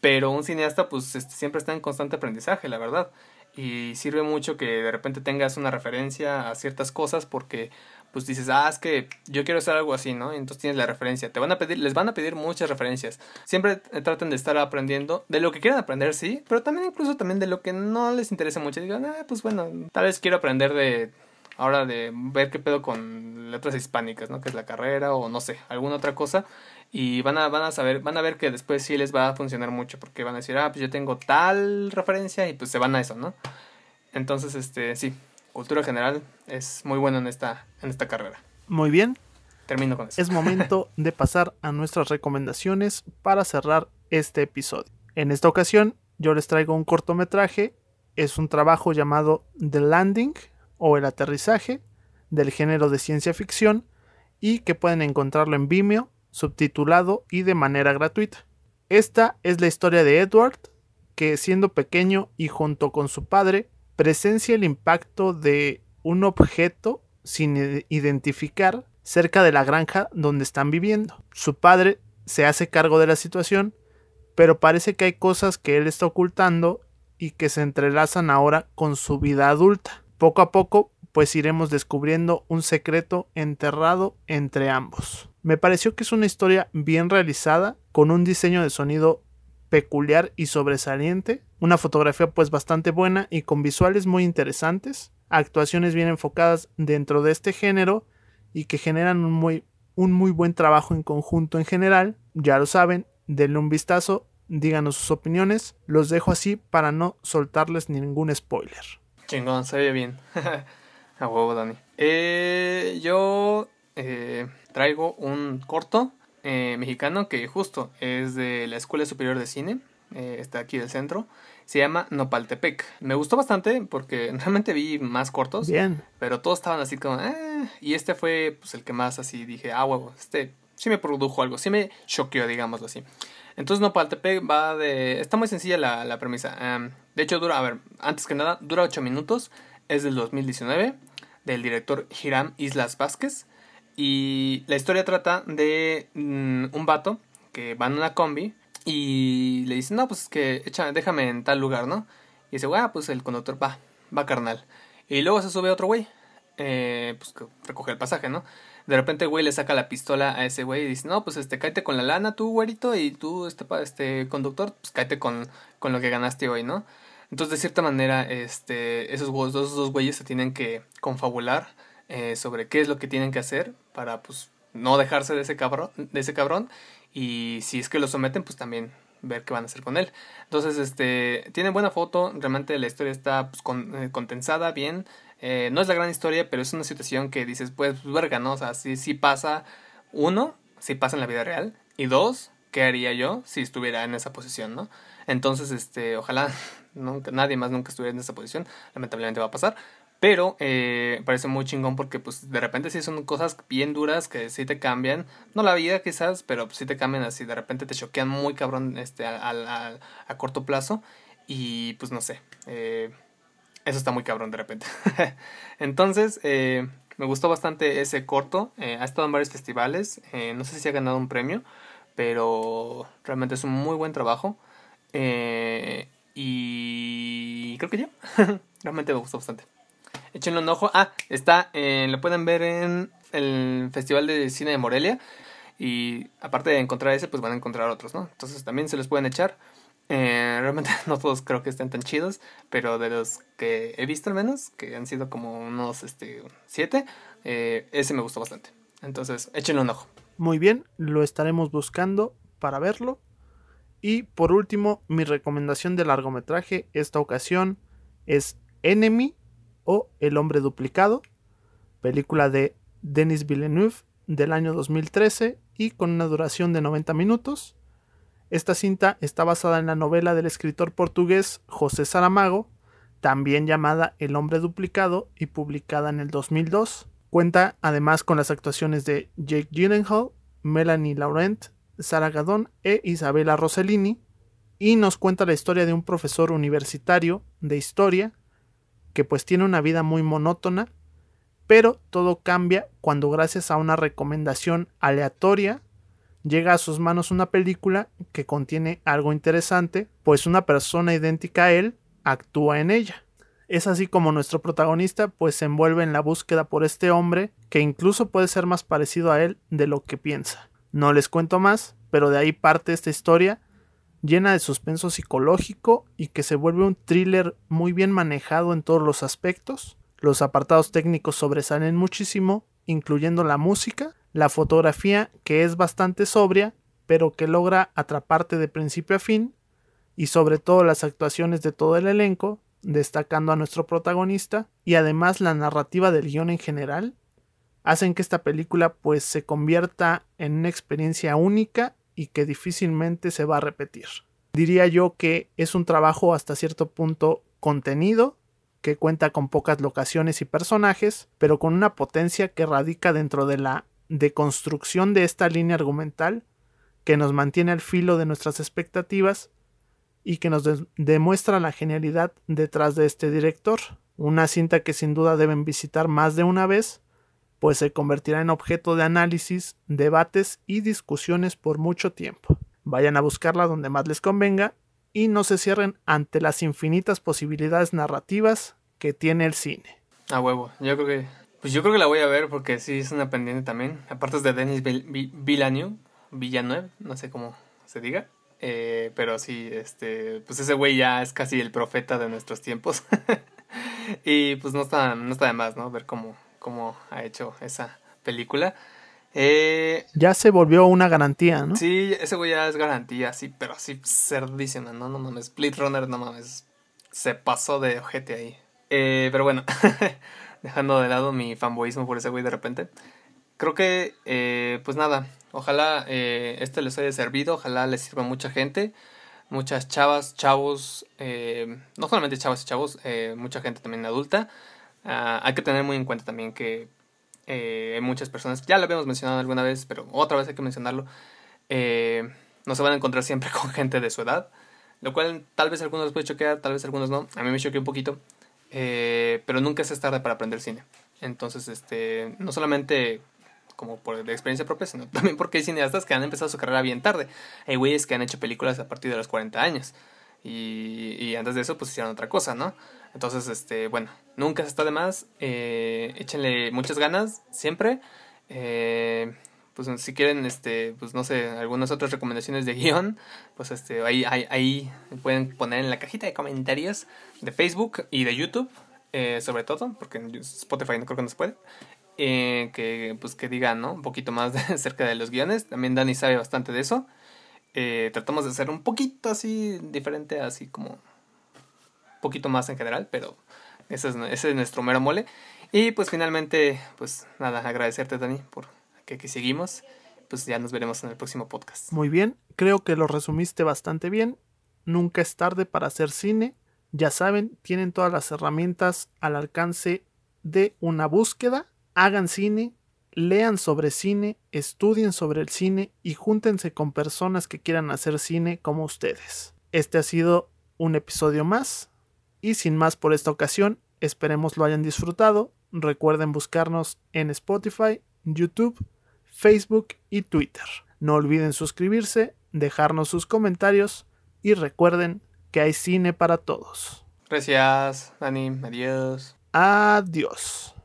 S2: pero un cineasta pues este, siempre está en constante aprendizaje la verdad y sirve mucho que de repente tengas una referencia a ciertas cosas porque pues dices, ah, es que yo quiero hacer algo así, ¿no? Entonces tienes la referencia. Te van a pedir, les van a pedir muchas referencias. Siempre traten de estar aprendiendo de lo que quieran aprender, sí, pero también incluso también de lo que no les interesa mucho. Digan, ah, pues bueno, tal vez quiero aprender de ahora de ver qué pedo con letras hispánicas, ¿no? Que es la carrera o no sé, alguna otra cosa. Y van a, van a saber, van a ver que después sí les va a funcionar mucho porque van a decir, ah, pues yo tengo tal referencia y pues se van a eso, ¿no? Entonces, este, sí, cultura general es muy bueno en esta, en esta carrera.
S1: Muy bien.
S2: Termino con eso.
S1: Es momento de pasar a nuestras recomendaciones para cerrar este episodio. En esta ocasión yo les traigo un cortometraje. Es un trabajo llamado The Landing o El aterrizaje del género de ciencia ficción y que pueden encontrarlo en Vimeo, subtitulado y de manera gratuita. Esta es la historia de Edward, que siendo pequeño y junto con su padre presencia el impacto de un objeto sin identificar cerca de la granja donde están viviendo. Su padre se hace cargo de la situación, pero parece que hay cosas que él está ocultando y que se entrelazan ahora con su vida adulta. Poco a poco, pues iremos descubriendo un secreto enterrado entre ambos. Me pareció que es una historia bien realizada, con un diseño de sonido peculiar y sobresaliente, una fotografía pues bastante buena y con visuales muy interesantes, actuaciones bien enfocadas dentro de este género y que generan un muy, un muy buen trabajo en conjunto en general, ya lo saben, denle un vistazo, díganos sus opiniones, los dejo así para no soltarles ningún spoiler.
S2: Chingón, se ve bien. A huevo, Dani. Eh, yo eh, traigo un corto eh, mexicano que justo es de la Escuela Superior de Cine, eh, está aquí del centro. Se llama Nopaltepec. Me gustó bastante porque realmente vi más cortos.
S1: Bien.
S2: Pero todos estaban así como, eh, y este fue pues, el que más así dije, ah, huevo, este sí me produjo algo, sí me choqueó, digámoslo así. Entonces Nopaltepec va de... Está muy sencilla la, la premisa. Um, de hecho dura, a ver, antes que nada, dura 8 minutos. Es del 2019, del director Hiram Islas Vázquez. Y la historia trata de mmm, un vato que va en una combi y le dice, no, pues es que déjame en tal lugar, ¿no? Y dice, ah, pues el conductor va, va carnal. Y luego se sube otro güey. eh, pues recoge el pasaje, ¿no? De repente, güey, le saca la pistola a ese güey y dice, no, pues este, cáete con la lana tú, güerito, y tú, este, este conductor, pues cáete con, con lo que ganaste hoy, ¿no? Entonces, de cierta manera, este, esos dos, dos güeyes se tienen que confabular eh, sobre qué es lo que tienen que hacer para, pues, no dejarse de ese cabrón, de ese cabrón, y si es que lo someten, pues también ver qué van a hacer con él. Entonces, este, tiene buena foto, realmente la historia está pues, con, eh, condensada, bien. Eh, no es la gran historia, pero es una situación que dices, pues, verga, ¿no? O sea, si, si pasa, uno, si pasa en la vida real, y dos, ¿qué haría yo si estuviera en esa posición, ¿no? Entonces, este, ojalá nunca, nadie más nunca estuviera en esa posición, lamentablemente va a pasar, pero eh, parece muy chingón porque pues de repente sí son cosas bien duras que sí te cambian. No la vida quizás, pero sí te cambian así. De repente te choquean muy cabrón este, a, a, corto plazo. Y pues no sé. Eh, eso está muy cabrón de repente. Entonces, eh, me gustó bastante ese corto. Ha estado en varios festivales. No sé si ha ganado un premio. Pero realmente es un muy buen trabajo. Y creo que ya. realmente me gustó bastante. Échenle un ojo. Ah, está, eh, lo pueden ver en el Festival de Cine de Morelia. Y aparte de encontrar ese, pues van a encontrar otros, ¿no? Entonces también se los pueden echar. Eh, realmente no todos creo que estén tan chidos, pero de los que he visto al menos, que han sido como unos este, siete, eh, ese me gustó bastante. Entonces, échenle un ojo.
S1: Muy bien, lo estaremos buscando para verlo. Y por último, mi recomendación de largometraje esta ocasión es Enemy o El hombre duplicado, película de Denis Villeneuve del año 2013 y con una duración de 90 minutos. Esta cinta está basada en la novela del escritor portugués José Saramago, también llamada El hombre duplicado y publicada en el 2002. Cuenta además con las actuaciones de Jake Gyllenhaal, Melanie Laurent, Sara Gadon e Isabella Rossellini y nos cuenta la historia de un profesor universitario de historia que pues tiene una vida muy monótona, pero todo cambia cuando gracias a una recomendación aleatoria llega a sus manos una película que contiene algo interesante, pues una persona idéntica a él actúa en ella. Es así como nuestro protagonista pues se envuelve en la búsqueda por este hombre que incluso puede ser más parecido a él de lo que piensa. No les cuento más, pero de ahí parte esta historia llena de suspenso psicológico y que se vuelve un thriller muy bien manejado en todos los aspectos. Los apartados técnicos sobresalen muchísimo, incluyendo la música, la fotografía que es bastante sobria, pero que logra atraparte de principio a fin, y sobre todo las actuaciones de todo el elenco, destacando a nuestro protagonista, y además la narrativa del guion en general, hacen que esta película pues se convierta en una experiencia única y que difícilmente se va a repetir. Diría yo que es un trabajo hasta cierto punto contenido, que cuenta con pocas locaciones y personajes, pero con una potencia que radica dentro de la deconstrucción de esta línea argumental que nos mantiene al filo de nuestras expectativas y que nos de demuestra la genialidad detrás de este director. Una cinta que sin duda deben visitar más de una vez, pues se convertirá en objeto de análisis, debates y discusiones por mucho tiempo. Vayan a buscarla donde más les convenga y no se cierren ante las infinitas posibilidades narrativas que tiene el cine.
S2: A huevo, yo creo que pues yo creo que la voy a ver porque sí es una pendiente también. Aparte es de Denis Villeneuve, Villanueva, no sé cómo se diga. Eh, pero sí, este, pues ese güey ya es casi el profeta de nuestros tiempos. y pues no está, no está de más, ¿no? Ver cómo, cómo ha hecho esa película. Eh,
S1: ya se volvió una garantía, ¿no?
S2: Sí, ese güey ya es garantía, sí, pero así cerdísima, ¿no? No mames, Split Runner, no mames, se pasó de ojete ahí. Eh, pero bueno, dejando de lado mi fanboyismo por ese güey de repente. Creo que, eh, pues nada, ojalá este les haya servido, ojalá les sirva a mucha gente, muchas chavas, chavos, no solamente chavas y chavos, mucha gente también adulta. Uh, hay que tener muy en cuenta también que eh, muchas personas, ya lo habíamos mencionado alguna vez, pero otra vez hay que mencionarlo, eh, no se van a encontrar siempre con gente de su edad, lo cual tal vez algunos les puede choquear, tal vez algunos no, a mí me choqueó un poquito, eh, pero nunca es tarde para aprender cine. Entonces, este, no solamente como por de experiencia propia, sino también porque hay cineastas que han empezado su carrera bien tarde. Hay güeyes que han hecho películas a partir de los 40 años. Y, y antes de eso, pues hicieron otra cosa, ¿no? Entonces, este, bueno, nunca se está de más. Eh, échenle muchas ganas siempre. Eh, pues si quieren, este, pues no sé, algunas otras recomendaciones de guion, pues este, ahí, ahí, pueden poner en la cajita de comentarios de Facebook y de YouTube, eh, sobre todo, porque en Spotify no creo que no se puede. Eh, que pues que digan, ¿no? Un poquito más de, acerca de los guiones. También Dani sabe bastante de eso. Eh, tratamos de hacer un poquito así diferente, así como poquito más en general, pero ese es, nuestro mero mole. Y pues finalmente, pues nada, agradecerte Dani por que aquí seguimos. Pues ya nos veremos en el próximo podcast.
S1: Muy bien, creo que lo resumiste bastante bien. Nunca es tarde para hacer cine. Ya saben, tienen todas las herramientas al alcance de una búsqueda. Hagan cine, lean sobre cine, estudien sobre el cine y júntense con personas que quieran hacer cine como ustedes. Este ha sido un episodio más y sin más por esta ocasión, esperemos lo hayan disfrutado. Recuerden buscarnos en Spotify, YouTube, Facebook y Twitter. No olviden suscribirse, dejarnos sus comentarios y recuerden que hay cine para todos.
S2: Gracias, Dani. Adiós.
S1: Adiós.